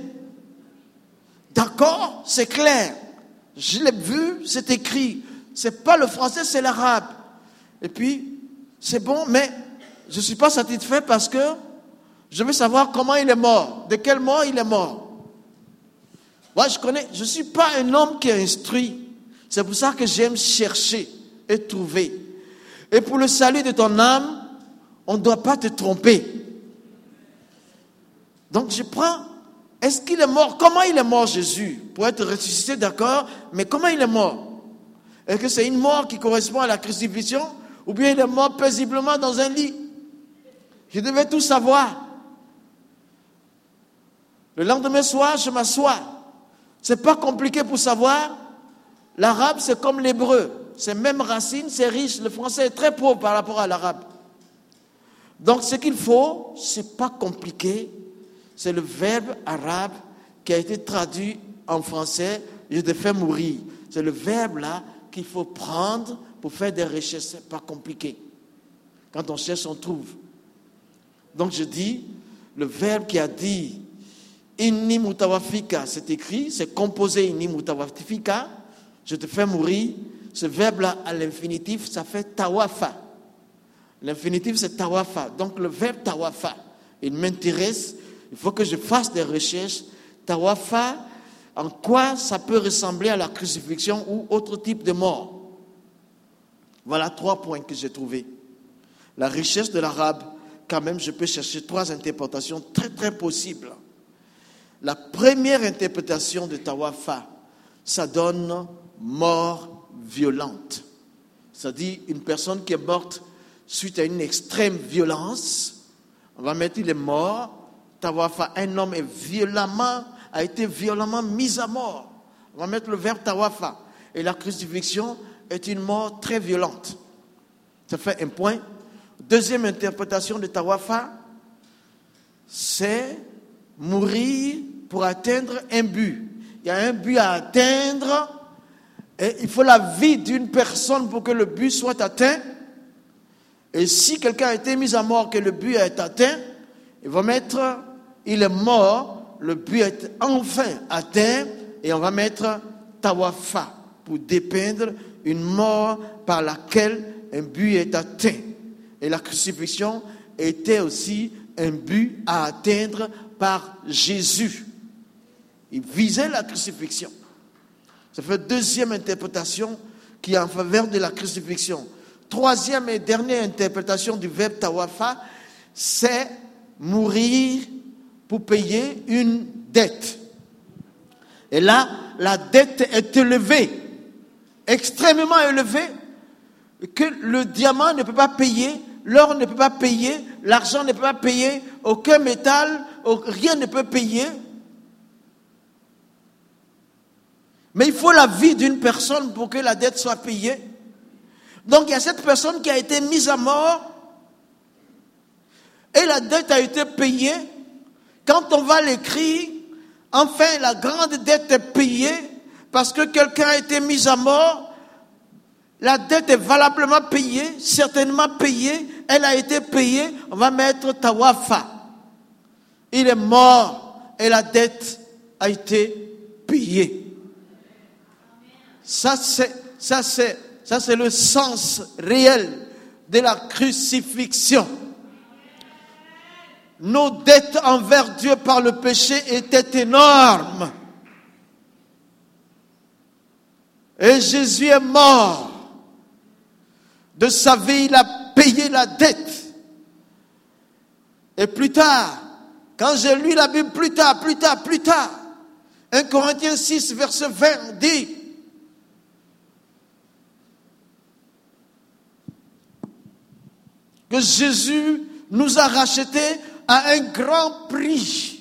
D'accord C'est clair. Je l'ai vu, c'est écrit. C'est pas le français, c'est l'arabe. Et puis, c'est bon, mais je ne suis pas satisfait parce que je veux savoir comment il est mort. De quel mort il est mort. Moi, je connais, je ne suis pas un homme qui est instruit. C'est pour ça que j'aime chercher et trouver. Et pour le salut de ton âme, on ne doit pas te tromper. Donc je prends est-ce qu'il est mort? Comment il est mort Jésus? Pour être ressuscité, d'accord, mais comment il est mort? Est-ce que c'est une mort qui correspond à la crucifixion? Ou bien il est mort paisiblement dans un lit? Je devais tout savoir. Le lendemain soir, je m'assois. C'est pas compliqué pour savoir. L'arabe, c'est comme l'hébreu. C'est même racine, c'est riche. Le français est très pauvre par rapport à l'arabe. Donc, ce qu'il faut, c'est pas compliqué c'est le verbe arabe qui a été traduit en français, je te fais mourir. C'est le verbe là qu'il faut prendre pour faire des recherches. C'est pas compliqué. Quand on cherche, on trouve. Donc je dis, le verbe qui a dit inni mutawafika, c'est écrit, c'est composé inni mutawafika, je te fais mourir. Ce verbe-là, à l'infinitif, ça fait tawafa. L'infinitif, c'est tawafa. Donc le verbe tawafa, il m'intéresse il faut que je fasse des recherches. Tawafa, en quoi ça peut ressembler à la crucifixion ou autre type de mort? Voilà trois points que j'ai trouvés. la richesse de l'arabe, quand même, je peux chercher trois interprétations très très possibles. La première interprétation de Tawafa, ça donne mort violente. Ça dit une personne qui est morte suite à une extrême violence. On va mettre il est mort. Tawafa, un homme est violemment, a été violemment mis à mort. On va mettre le verbe tawafa. Et la crucifixion est une mort très violente. Ça fait un point. Deuxième interprétation de tawafa, c'est mourir pour atteindre un but. Il y a un but à atteindre et il faut la vie d'une personne pour que le but soit atteint. Et si quelqu'un a été mis à mort, que le but est atteint, il va mettre, il est mort, le but est enfin atteint, et on va mettre tawafa pour dépeindre une mort par laquelle un but est atteint. Et la crucifixion était aussi un but à atteindre par Jésus. Il visait la crucifixion. Ça fait deuxième interprétation qui est en faveur de la crucifixion. Troisième et dernière interprétation du verbe tawafa, c'est mourir pour payer une dette. Et là, la dette est élevée, extrêmement élevée, que le diamant ne peut pas payer, l'or ne peut pas payer, l'argent ne peut pas payer, aucun métal, rien ne peut payer. Mais il faut la vie d'une personne pour que la dette soit payée. Donc il y a cette personne qui a été mise à mort et la dette a été payée. Quand on va l'écrire, enfin la grande dette est payée parce que quelqu'un a été mis à mort. La dette est valablement payée, certainement payée. Elle a été payée. On va mettre Tawafa. Il est mort et la dette a été payée. Ça, c'est, ça, c'est, ça, c'est le sens réel de la crucifixion. Nos dettes envers Dieu par le péché étaient énormes. Et Jésus est mort. De sa vie, il a payé la dette. Et plus tard, quand j'ai lu la Bible, plus tard, plus tard, plus tard, 1 Corinthiens 6, verset 20 dit, que Jésus nous a rachetés à un grand prix.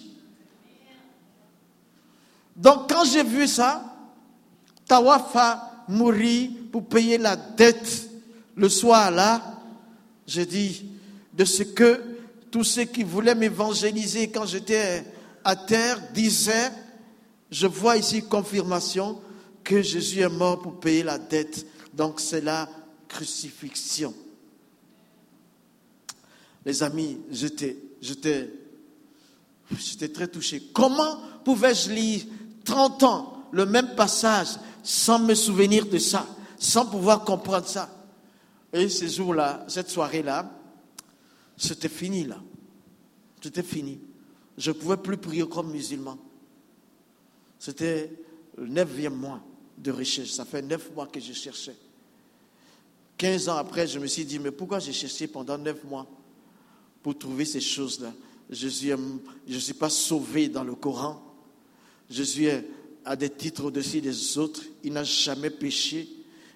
Donc quand j'ai vu ça, Tawafa mourir pour payer la dette le soir là, j'ai dit de ce que tous ceux qui voulaient m'évangéliser quand j'étais à terre disaient, je vois ici confirmation que Jésus est mort pour payer la dette. Donc c'est la crucifixion. Les amis, j'étais, j'étais, j'étais très touché. Comment pouvais-je lire 30 ans le même passage sans me souvenir de ça, sans pouvoir comprendre ça? Et ce jour-là, cette soirée-là, c'était fini là. C'était fini. Je ne pouvais plus prier comme musulman. C'était le neuvième mois de recherche. Ça fait neuf mois que je cherchais. Quinze ans après, je me suis dit, mais pourquoi j'ai cherché pendant neuf mois pour trouver ces choses-là? Je ne suis pas sauvé dans le Coran. Jésus a des titres au-dessus des autres. Il n'a jamais péché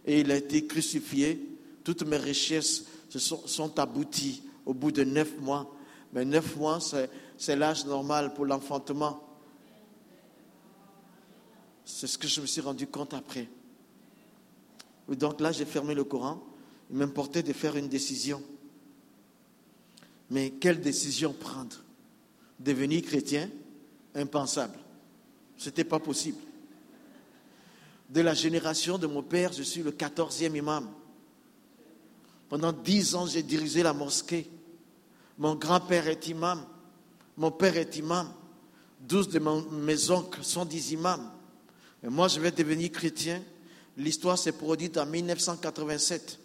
et il a été crucifié. Toutes mes richesses sont, sont abouties au bout de neuf mois. Mais neuf mois, c'est l'âge normal pour l'enfantement. C'est ce que je me suis rendu compte après. Donc là, j'ai fermé le Coran. Il m'importait de faire une décision. Mais quelle décision prendre? Devenir chrétien? Impensable. Ce n'était pas possible. De la génération de mon père, je suis le quatorzième imam. Pendant dix ans, j'ai dirigé la mosquée. Mon grand-père est imam. Mon père est imam. Douze de mes oncles sont des imams. Et moi, je vais devenir chrétien. L'histoire s'est produite en 1987.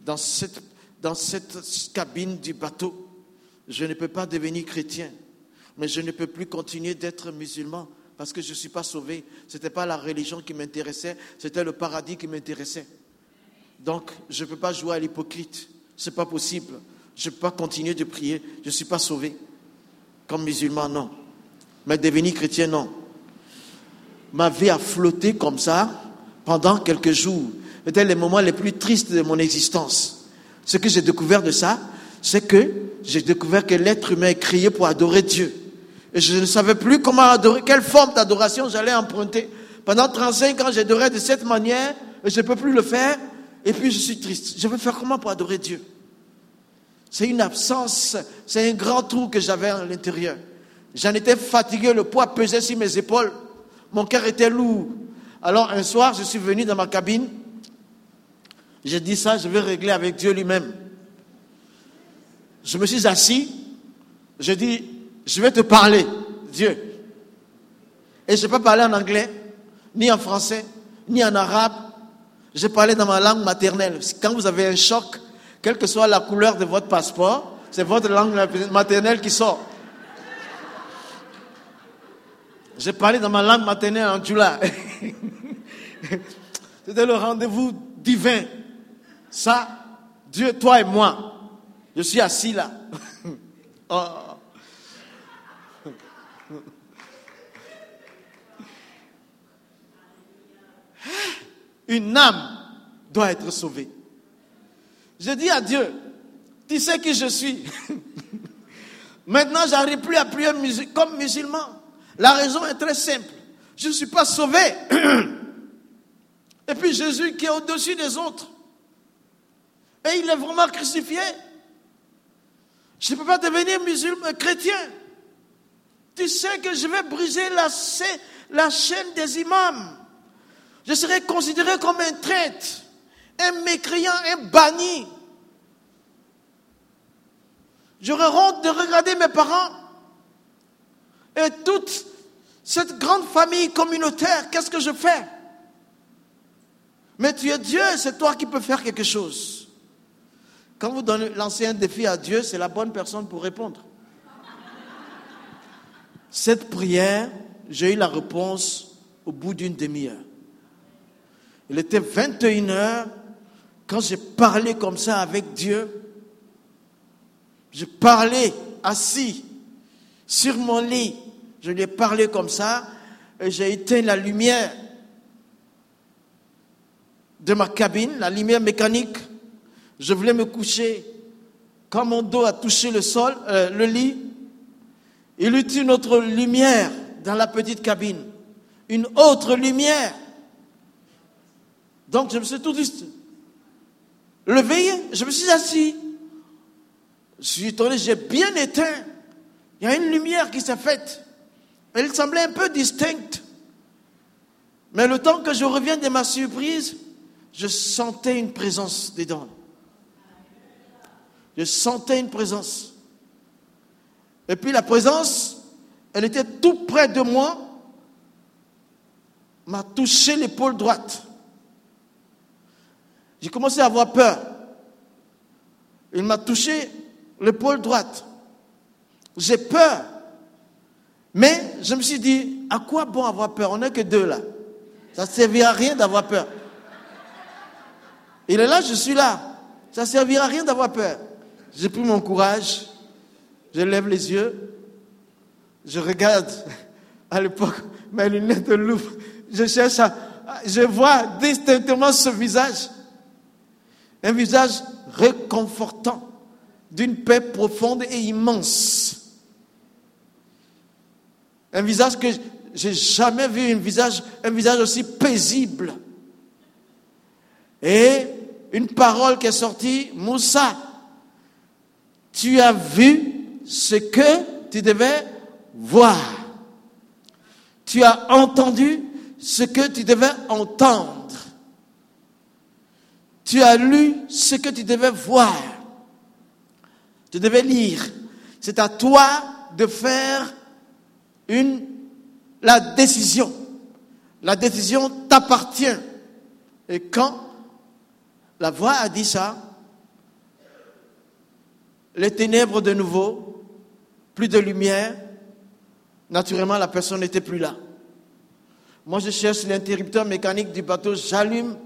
Dans cette dans cette cabine du bateau. Je ne peux pas devenir chrétien, mais je ne peux plus continuer d'être musulman parce que je ne suis pas sauvé. Ce n'était pas la religion qui m'intéressait, c'était le paradis qui m'intéressait. Donc, je ne peux pas jouer à l'hypocrite. c'est pas possible. Je ne peux pas continuer de prier. Je ne suis pas sauvé. Comme musulman, non. Mais devenir chrétien, non. Ma vie a flotté comme ça pendant quelques jours. C'était les moments les plus tristes de mon existence. Ce que j'ai découvert de ça, c'est que j'ai découvert que l'être humain est créé pour adorer Dieu. Et je ne savais plus comment adorer, quelle forme d'adoration j'allais emprunter. Pendant 35 ans, j'adorais de cette manière, et je ne peux plus le faire, et puis je suis triste. Je veux faire comment pour adorer Dieu? C'est une absence, c'est un grand trou que j'avais à l'intérieur. J'en étais fatigué, le poids pesait sur mes épaules, mon cœur était lourd. Alors un soir, je suis venu dans ma cabine, j'ai dit ça, je vais régler avec Dieu lui-même. Je me suis assis, je dis, je vais te parler, Dieu. Et je ne peux parler en anglais, ni en français, ni en arabe. Je parlais dans ma langue maternelle. Quand vous avez un choc, quelle que soit la couleur de votre passeport, c'est votre langue maternelle qui sort. J'ai parlé dans ma langue maternelle en. C'était le rendez-vous divin. Ça, Dieu, toi et moi. Je suis assis là. oh. Une âme doit être sauvée. Je dis à Dieu, tu sais qui je suis. Maintenant, j'arrive plus à prier comme musulman. La raison est très simple. Je ne suis pas sauvé. Et puis Jésus qui est au-dessus des autres. Et il est vraiment crucifié. Je ne peux pas devenir musulman, chrétien. Tu sais que je vais briser la, la chaîne des imams. Je serai considéré comme un traître, un mécréant, un banni. J'aurais honte de regarder mes parents et toute cette grande famille communautaire. Qu'est-ce que je fais? Mais tu es Dieu, c'est toi qui peux faire quelque chose. Quand vous donnez, lancez un défi à Dieu, c'est la bonne personne pour répondre. Cette prière, j'ai eu la réponse au bout d'une demi-heure. Il était 21 heures quand j'ai parlé comme ça avec Dieu. Je parlais assis sur mon lit. Je lui ai parlé comme ça et j'ai éteint la lumière de ma cabine, la lumière mécanique. Je voulais me coucher. Quand mon dos a touché le sol, euh, le lit, il eut une autre lumière dans la petite cabine. Une autre lumière. Donc je me suis tout juste levé, je me suis assis. Je suis étonné, j'ai bien éteint. Il y a une lumière qui s'est faite. Elle semblait un peu distincte. Mais le temps que je reviens de ma surprise, je sentais une présence dedans. Je sentais une présence. Et puis la présence, elle était tout près de moi, m'a touché l'épaule droite. J'ai commencé à avoir peur. Il m'a touché l'épaule droite. J'ai peur. Mais je me suis dit, à quoi bon avoir peur? On n'est que deux là. Ça ne servira à rien d'avoir peur. Il est là, je suis là. Ça ne servira à rien d'avoir peur. J'ai pris mon courage. Je lève les yeux. Je regarde à l'époque mes lunettes de loup. Je cherche à. Je vois distinctement ce visage. Un visage réconfortant, d'une paix profonde et immense. Un visage que j'ai jamais vu, un visage, un visage aussi paisible. Et une parole qui est sortie, Moussa, tu as vu ce que tu devais voir. Tu as entendu ce que tu devais entendre. Tu as lu ce que tu devais voir. Tu devais lire. C'est à toi de faire une, la décision. La décision t'appartient. Et quand la voix a dit ça, les ténèbres de nouveau, plus de lumière, naturellement la personne n'était plus là. Moi je cherche l'interrupteur mécanique du bateau, j'allume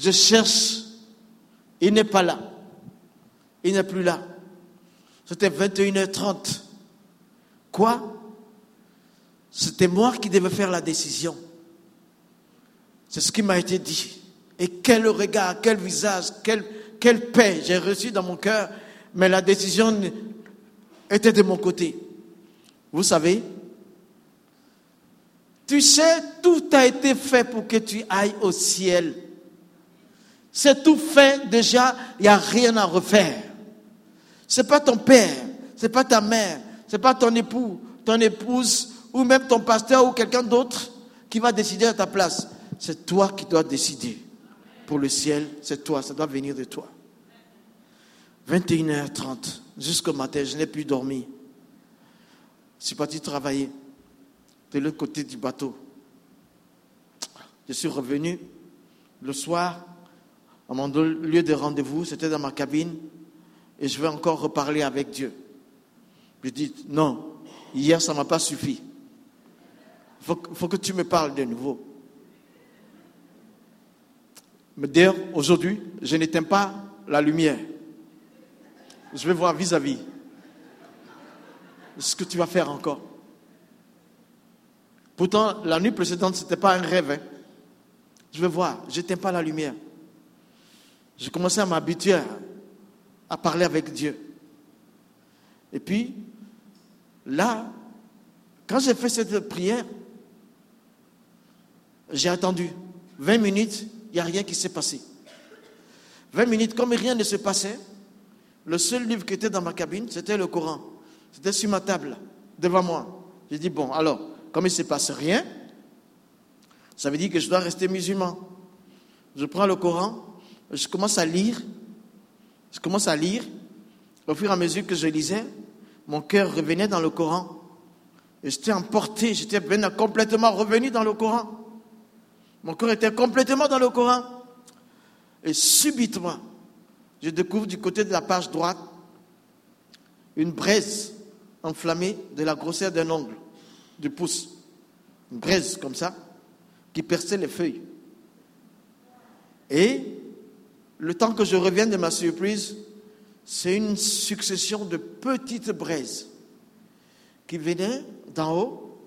je cherche, il n'est pas là. Il n'est plus là. C'était 21h30. Quoi? C'était moi qui devais faire la décision. C'est ce qui m'a été dit. Et quel regard, quel visage, quelle, paix j'ai reçu dans mon cœur. Mais la décision était de mon côté. Vous savez, tu sais, tout a été fait pour que tu ailles au ciel. C'est tout fait déjà, il n'y a rien à refaire. Ce n'est pas ton père, ce n'est pas ta mère, ce n'est pas ton époux, ton épouse, ou même ton pasteur ou quelqu'un d'autre qui va décider à ta place. C'est toi qui dois décider. Pour le ciel, c'est toi, ça doit venir de toi. 21h30, jusqu'au matin, je n'ai plus dormi. Je suis parti travailler de l'autre côté du bateau. Je suis revenu le soir à mon lieu de rendez-vous, c'était dans ma cabine, et je vais encore reparler avec Dieu. Je dis, non, hier ça ne m'a pas suffi. Il faut, que tu me parles de nouveau. Mais d'ailleurs, aujourd'hui, je n'éteins pas la lumière. Je vais voir vis-à-vis ce que tu vas faire encore. Pourtant, la nuit précédente, ce n'était pas un rêve. Hein. Je vais voir, je n'éteins pas la lumière. Je commençais à m'habituer à parler avec Dieu. Et puis, là, quand j'ai fait cette prière, j'ai attendu 20 minutes, il n'y a rien qui s'est passé. 20 minutes, comme rien ne se passait, le seul livre qui était dans ma cabine, c'était le Coran. C'était sur ma table, devant moi. J'ai dit, bon, alors, comme il ne se passe rien, ça veut dire que je dois rester musulman. Je prends le Coran, je commence à lire, je commence à lire. Au fur et à mesure que je lisais, mon cœur revenait dans le Coran. Et j'étais emporté, j'étais complètement revenu dans le Coran. Mon cœur était complètement dans le Coran. Et subitement, je découvre du côté de la page droite une braise enflammée de la grosseur d'un ongle du pouce. Une braise comme ça, qui perçait les feuilles. Et le temps que je revienne de ma surprise, c'est une succession de petites braises qui venaient d'en haut.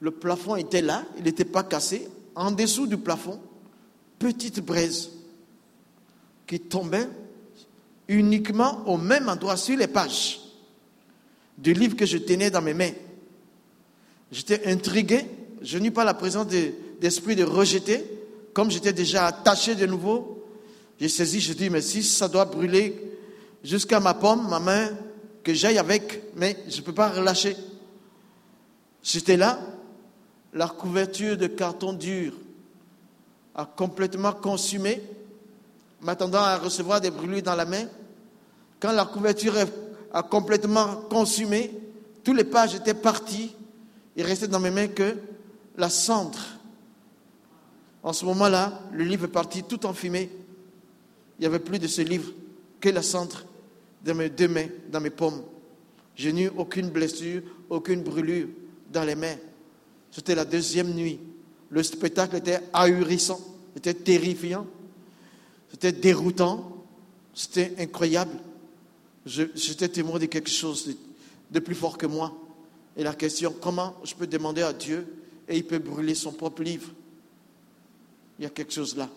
Le plafond était là, il n'était pas cassé. En dessous du plafond, petites braises qui tombaient uniquement au même endroit sur les pages du livre que je tenais dans mes mains. J'étais intrigué, je n'eus pas la présence d'esprit de rejeter, comme j'étais déjà attaché de nouveau. J'ai saisi, je dis, mais si ça doit brûler jusqu'à ma pomme, ma main, que j'aille avec, mais je ne peux pas relâcher. J'étais là, la couverture de carton dur a complètement consumé, m'attendant à recevoir des brûlures dans la main. Quand la couverture a complètement consumé, toutes les pages étaient parties, il restait dans mes mains que la cendre. En ce moment-là, le livre est parti tout enfumé. Il n'y avait plus de ce livre que la cendre dans mes deux mains, dans mes pommes. Je n'eus aucune blessure, aucune brûlure dans les mains. C'était la deuxième nuit. Le spectacle était ahurissant, était terrifiant, c'était déroutant, c'était incroyable. J'étais témoin de quelque chose de plus fort que moi. Et la question, comment je peux demander à Dieu et il peut brûler son propre livre? Il y a quelque chose là.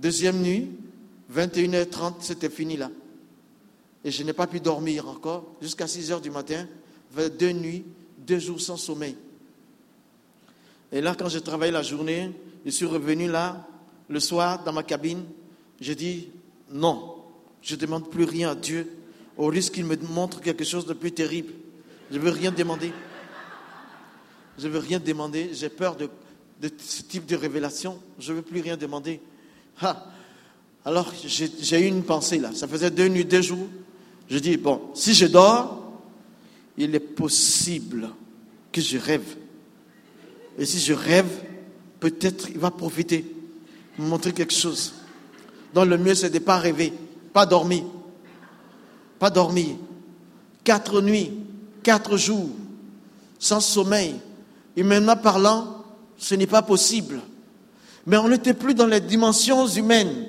Deuxième nuit, 21h30, c'était fini là. Et je n'ai pas pu dormir encore jusqu'à 6 h du matin, deux nuits, deux jours sans sommeil. Et là, quand j'ai travaillé la journée, je suis revenu là, le soir, dans ma cabine, j'ai dit non, je ne demande plus rien à Dieu, au risque qu'il me montre quelque chose de plus terrible. Je ne veux rien demander. Je ne veux rien demander. J'ai peur de, ce type de révélation. Je ne veux plus rien demander. Alors, j'ai eu une pensée là. Ça faisait deux nuits, deux jours. Je dis, bon, si je dors, il est possible que je rêve. Et si je rêve, peut-être il va profiter, me montrer quelque chose. Donc le mieux, c'est de ne pas rêver, pas dormir. Pas dormir. Quatre nuits, quatre jours, sans sommeil. Et maintenant parlant, ce n'est pas possible. Mais on n'était plus dans les dimensions humaines.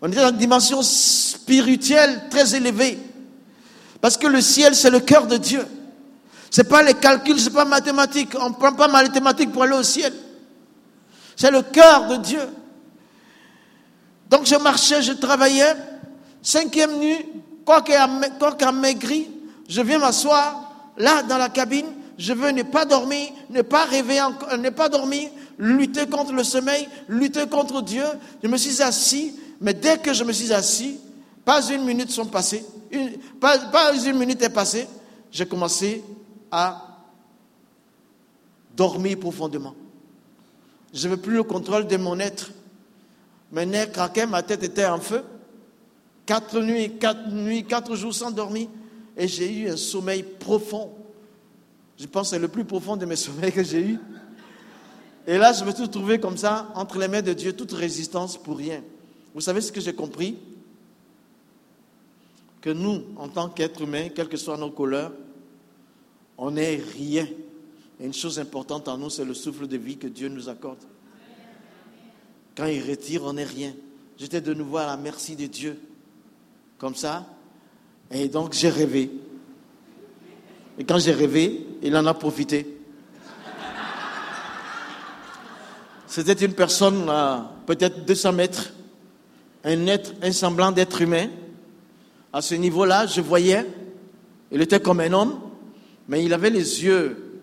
On était dans une dimension spirituelle très élevée. Parce que le ciel, c'est le cœur de Dieu. C'est pas les calculs, c'est pas mathématiques. On ne prend pas mathématiques pour aller au ciel. C'est le cœur de Dieu. Donc je marchais, je travaillais. Cinquième nuit, quoi qu'à maigri, je viens m'asseoir là dans la cabine. Je veux ne pas dormir, ne pas rêver, ne pas dormir, lutter contre le sommeil, lutter contre Dieu. Je me suis assis, mais dès que je me suis assis, pas une minute sont passées, pas, une minute est passée, j'ai commencé à dormir profondément. Je n'avais plus le contrôle de mon être. Mes nerfs craquaient, ma tête était en feu. Quatre nuits, quatre nuits, quatre jours sans dormir. Et j'ai eu un sommeil profond. Je pense que c'est le plus profond de mes sommeils que j'ai eu. Et là, je me suis trouvé comme ça, entre les mains de Dieu, toute résistance pour rien. Vous savez ce que j'ai compris? Que nous, en tant qu'êtres humains, quelles que soient nos couleurs, on n'est rien. Et une chose importante en nous, c'est le souffle de vie que Dieu nous accorde. Quand il retire, on n'est rien. J'étais de nouveau à la merci de Dieu. Comme ça. Et donc j'ai rêvé. Et quand j'ai rêvé, il en a profité. C'était une personne, à peut-être 200 mètres, un être, un semblant d'être humain. À ce niveau-là, je voyais, il était comme un homme, mais il avait les yeux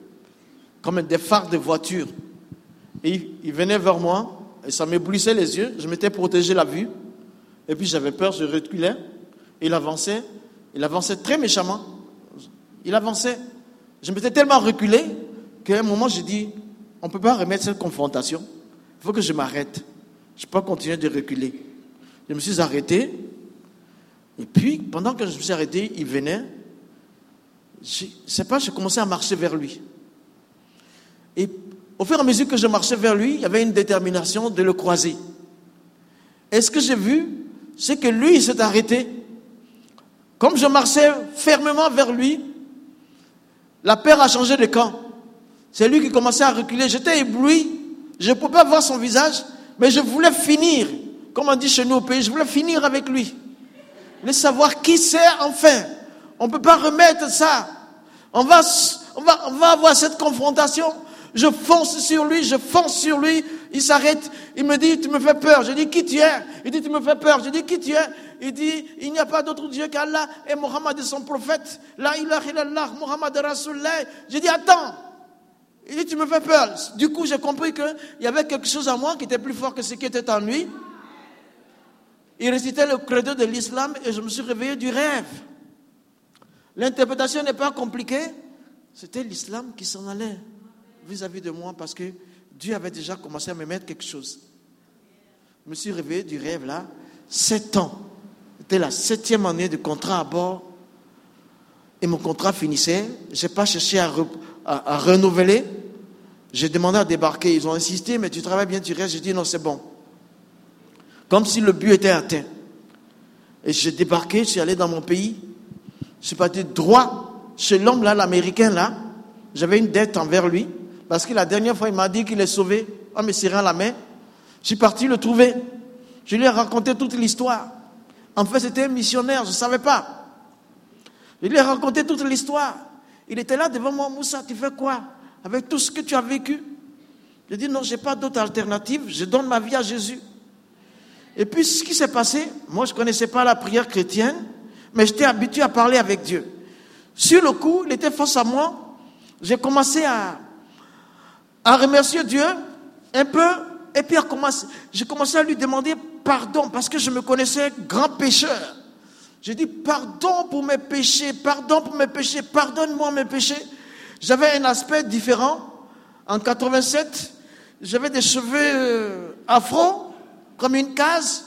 comme des phares de voiture. Et il venait vers moi, et ça m'éblouissait les yeux, je m'étais protégé la vue, et puis j'avais peur, je reculais, il avançait, il avançait très méchamment, il avançait. Je m'étais tellement reculé qu'à un moment j'ai dit, on ne peut pas remettre cette confrontation, faut que je m'arrête, je ne peux pas continuer de reculer. Je me suis arrêté, et puis pendant que je me suis arrêté, il venait, je ne sais pas, j'ai commencé à marcher vers lui. Et au fur et à mesure que je marchais vers lui, il y avait une détermination de le croiser. Et ce que j'ai vu, c'est que lui, il s'est arrêté. Comme je marchais fermement vers lui, la peur a changé de camp. C'est lui qui commençait à reculer. J'étais ébloui. Je ne pouvais pas voir son visage, mais je voulais finir. Comme on dit chez nous au pays, je voulais finir avec lui. Voulais savoir qui c'est enfin. On ne peut pas remettre ça. On va, on, va, on va avoir cette confrontation. Je fonce sur lui, je fonce sur lui. Il s'arrête. Il me dit, tu me fais peur. Je dis, qui tu es? Il dit, tu me fais peur. Je dis, qui tu es? Il dit, il n'y a pas d'autre Dieu qu'Allah et Mohammed est son prophète. La ilaha illallah, Mohammed Rasulullah. Je dis, attends. Il dit, tu me fais peur. Du coup, j'ai compris qu'il y avait quelque chose en moi qui était plus fort que ce qui était en lui. Il récitait le credo de l'islam et je me suis réveillé du rêve. L'interprétation n'est pas compliquée. C'était l'islam qui s'en allait vis-à-vis de moi parce que Dieu avait déjà commencé à me mettre quelque chose. Je me suis réveillé du rêve là. Sept ans. C'était la septième année de contrat à bord. Et mon contrat finissait. Je n'ai pas cherché à, à, renouveler. J'ai demandé à débarquer. Ils ont insisté, mais tu travailles bien, tu restes. J'ai dit non, c'est bon. Comme si le but était atteint. Et j'ai débarqué, je suis allé dans mon pays. Je suis parti droit chez l'homme là, l'américain là. J'avais une dette envers lui. Parce que la dernière fois, il m'a dit qu'il est sauvé en me serrant la main. Je suis parti le trouver. Je lui ai raconté toute l'histoire. En fait, c'était un missionnaire, je ne savais pas. Je lui ai raconté toute l'histoire. Il était là devant moi, Moussa, tu fais quoi Avec tout ce que tu as vécu? Je dit, non, je n'ai pas d'autre alternative, je donne ma vie à Jésus. Et puis, ce qui s'est passé, moi, je ne connaissais pas la prière chrétienne, mais j'étais habitué à parler avec Dieu. Sur le coup, il était face à moi, j'ai commencé à, à remercier Dieu un peu, et puis j'ai commencé à lui demander pardon, parce que je me connaissais grand pécheur. J'ai dit pardon pour mes péchés, pardon pour mes péchés, pardonne-moi mes péchés. J'avais un aspect différent. En 87, j'avais des cheveux euh, afro, comme une case.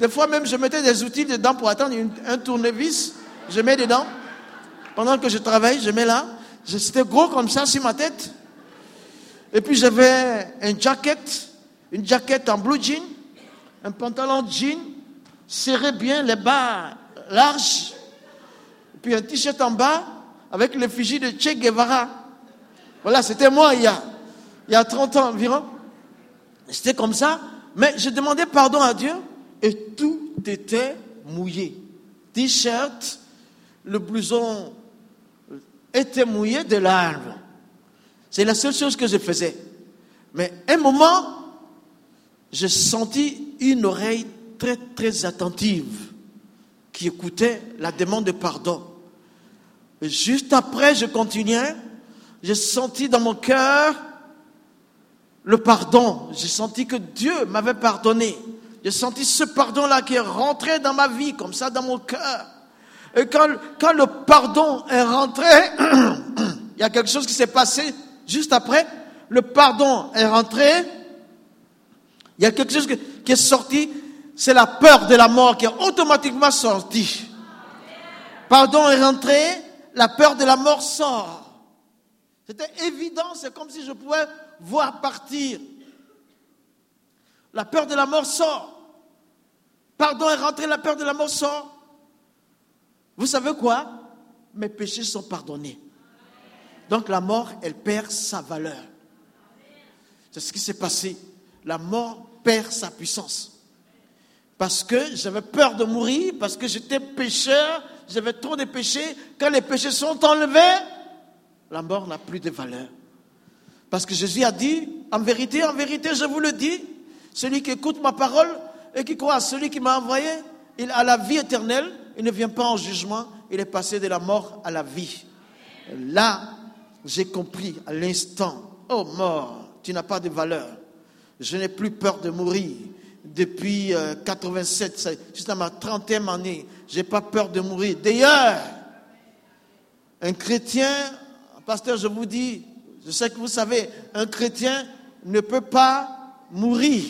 Des fois même, je mettais des outils dedans pour attendre un tournevis. Je mets dedans. Pendant que je travaille, je mets là. C'était gros comme ça sur ma tête. Et puis j'avais un jacket, une jaquette en blue jean, un pantalon jean, serré bien, les bas larges, et puis un t-shirt en bas avec l'effigie de Che Guevara. Voilà, c'était moi il y, a, il y a 30 ans environ. C'était comme ça, mais je demandais pardon à Dieu et tout était mouillé. T-shirt, le blouson était mouillé de larmes. C'est la seule chose que je faisais. Mais un moment, j'ai senti une oreille très, très attentive qui écoutait la demande de pardon. Et juste après, je continuais. J'ai senti dans mon cœur le pardon. J'ai senti que Dieu m'avait pardonné. J'ai senti ce pardon-là qui est rentré dans ma vie, comme ça, dans mon cœur. Et quand, quand le pardon est rentré, il y a quelque chose qui s'est passé juste après. Le pardon est rentré. Il y a quelque chose qui est sorti. C'est la peur de la mort qui est automatiquement sortie. Pardon est rentré. La peur de la mort sort. C'était évident. C'est comme si je pouvais voir partir. La peur de la mort sort. Pardon est rentré, la peur de la mort sort. Vous savez quoi? Mes péchés sont pardonnés. Donc la mort, elle perd sa valeur. C'est ce qui s'est passé. La mort perd sa puissance. Parce que j'avais peur de mourir, parce que j'étais pécheur, j'avais trop de péchés. Quand les péchés sont enlevés, la mort n'a plus de valeur. Parce que Jésus a dit, en vérité, en vérité, je vous le dis, celui qui écoute ma parole et qui croit à celui qui m'a envoyé, il a la vie éternelle, il ne vient pas en jugement, il est passé de la mort à la vie. Là, j'ai compris à l'instant, oh mort, tu n'as pas de valeur. Je n'ai plus peur de mourir. Depuis 87, euh, jusqu'à ma 30e année, je n'ai pas peur de mourir. D'ailleurs, un chrétien, pasteur, je vous dis, je sais que vous savez, un chrétien ne peut pas mourir.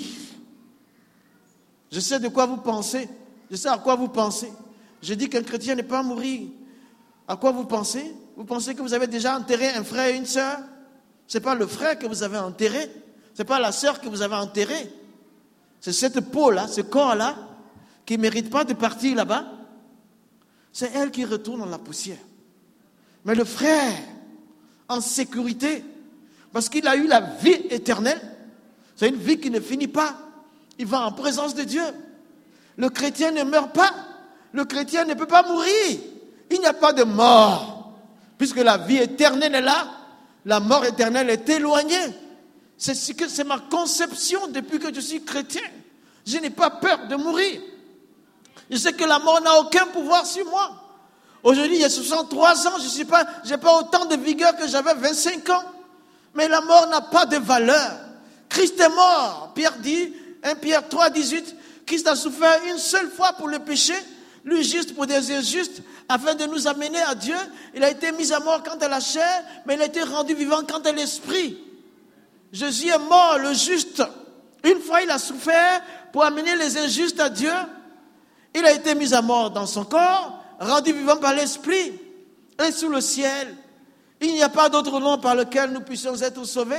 Je sais de quoi vous pensez. Je sais à quoi vous pensez. Je dis qu'un chrétien n'est pas mourir. À quoi vous pensez? Vous pensez que vous avez déjà enterré un frère et une sœur? Ce n'est pas le frère que vous avez enterré. Ce n'est pas la sœur que vous avez enterrée. C'est cette peau-là, ce corps-là, qui ne mérite pas de partir là-bas. C'est elle qui retourne dans la poussière. Mais le frère, en sécurité, parce qu'il a eu la vie éternelle, c'est une vie qui ne finit pas. Il va en présence de Dieu. Le chrétien ne meurt pas. Le chrétien ne peut pas mourir. Il n'y a pas de mort. Puisque la vie éternelle est là, la mort éternelle est éloignée. C'est ce que c'est ma conception depuis que je suis chrétien. Je n'ai pas peur de mourir. Je sais que la mort n'a aucun pouvoir sur moi. Aujourd'hui, a 63 ans, je n'ai pas, pas autant de vigueur que j'avais 25 ans. Mais la mort n'a pas de valeur. Christ est mort. Pierre dit, 1 Pierre 3, 18, Christ a souffert une seule fois pour le péché, lui juste pour des injustes, afin de nous amener à Dieu. Il a été mis à mort quant à la chair, mais il a été rendu vivant quant à l'esprit. Jésus est mort, le juste. Une fois, il a souffert pour amener les injustes à Dieu. Il a été mis à mort dans son corps, rendu vivant par l'esprit. Et sous le ciel, il n'y a pas d'autre nom par lequel nous puissions être sauvés,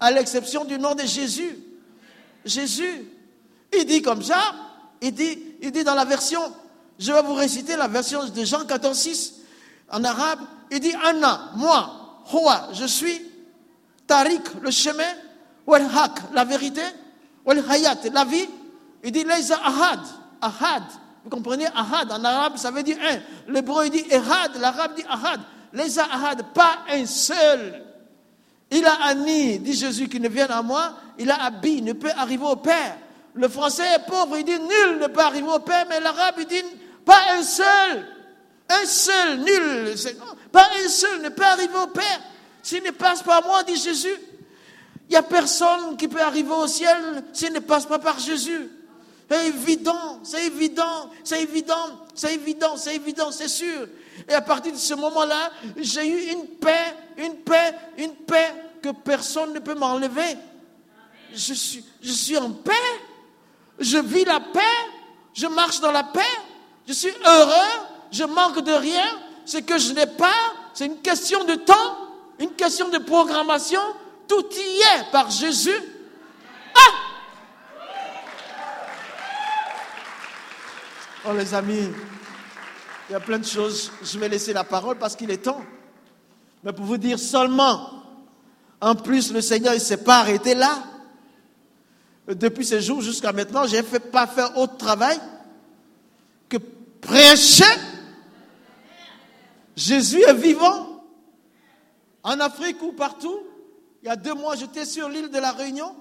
à l'exception du nom de Jésus. Jésus, il dit comme ça, il dit, dans la version, je vais vous réciter la version de Jean 14, 6, en arabe, il dit, Anna, moi, Hoa, je suis, Tariq, le chemin, Wal Haq, la vérité, Wal Hayat, la vie, il dit, Leisa Ahad, Ahad, vous comprenez, Ahad, en arabe, ça veut dire un. L'hébreu, il dit Ehad, l'arabe dit Ahad. Les Ahad, pas un seul. Il a Ani, dit Jésus, qui ne vienne à moi. Il a Abi, ne peut arriver au Père. Le français est pauvre, il dit nul ne peut arriver au Père, mais l'arabe, il dit pas un seul. Un seul, nul. Pas un seul ne peut arriver au Père. S'il ne passe pas par moi, dit Jésus. Il n'y a personne qui peut arriver au ciel s'il ne passe pas par Jésus. C'est évident, c'est évident, c'est évident, c'est évident, c'est évident, c'est sûr. Et à partir de ce moment-là, j'ai eu une paix, une paix, une paix que personne ne peut m'enlever. Je suis, je suis en paix. Je vis la paix. Je marche dans la paix. Je suis heureux. Je manque de rien. Ce que je n'ai pas, c'est une question de temps, une question de programmation. Tout y est par Jésus. Ah! Oh les amis, il y a plein de choses. Je vais laisser la parole parce qu'il est temps. Mais pour vous dire seulement, en plus, le Seigneur ne s'est pas arrêté là. Depuis ce jour jusqu'à maintenant, je n'ai pas fait autre travail. que prêcher Jésus est vivant. En Afrique ou partout. Il y a deux mois, j'étais sur l'île de la Réunion.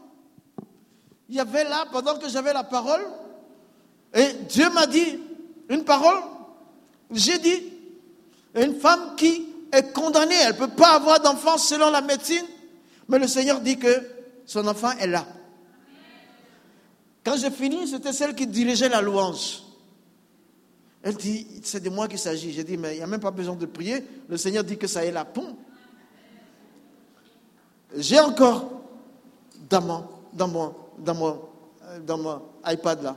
Il y avait là, pendant que j'avais la parole, et Dieu m'a dit une parole. J'ai dit, une femme qui est condamnée, elle ne peut pas avoir d'enfant selon la médecine, mais le Seigneur dit que son enfant est là. Quand j'ai fini, c'était celle qui dirigeait la louange. Elle dit, c'est de moi qu'il s'agit. J'ai dit, mais il n'y a même pas besoin de prier. Le Seigneur dit que ça est la pompe. J'ai encore dans mon, dans mon, dans mon, dans mon iPad là,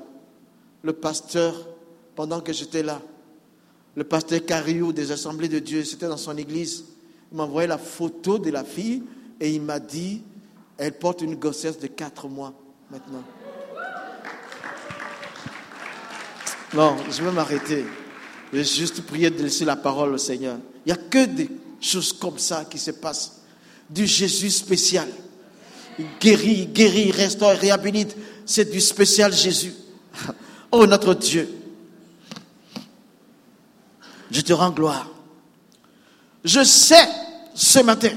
le pasteur, pendant que j'étais là, le pasteur Cariou des Assemblées de Dieu, c'était dans son église, il m'a envoyé la photo de la fille et il m'a dit, elle porte une grossesse de quatre mois maintenant. Non, je vais m'arrêter. Je vais juste prier de laisser la parole au Seigneur. Il n'y a que des choses comme ça qui se passent. Du Jésus spécial. Il guérit, guérit, restaure, réhabilite. C'est du spécial Jésus. Oh notre Dieu. Je te rends gloire. Je sais ce matin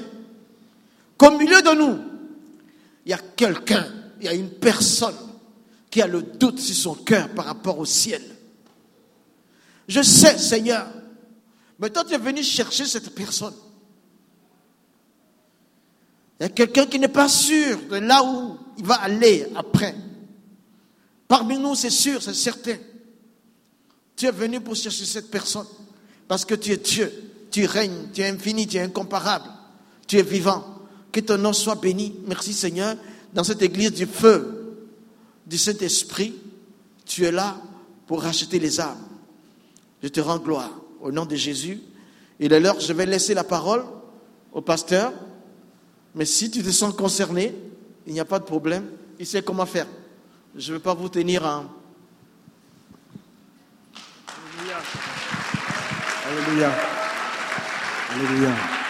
qu'au milieu de nous, il y a quelqu'un, il y a une personne qui a le doute sur son cœur par rapport au ciel. Je sais, Seigneur. Mais toi, tu es venu chercher cette personne. Il y a quelqu'un qui n'est pas sûr de là où il va aller après. Parmi nous, c'est sûr, c'est certain. Tu es venu pour chercher cette personne. Parce que tu es Dieu. Tu règnes, tu es infini, tu es incomparable. Tu es vivant. Que ton nom soit béni. Merci Seigneur. Dans cette église du feu, du Saint-Esprit, tu es là pour racheter les âmes. Je te rends gloire au nom de Jésus. Il est l'heure, je vais laisser la parole au pasteur. Mais si tu te sens concerné, il n'y a pas de problème. Il sait comment faire. Je ne vais pas vous tenir en. Alléluia. Alléluia. Alléluia.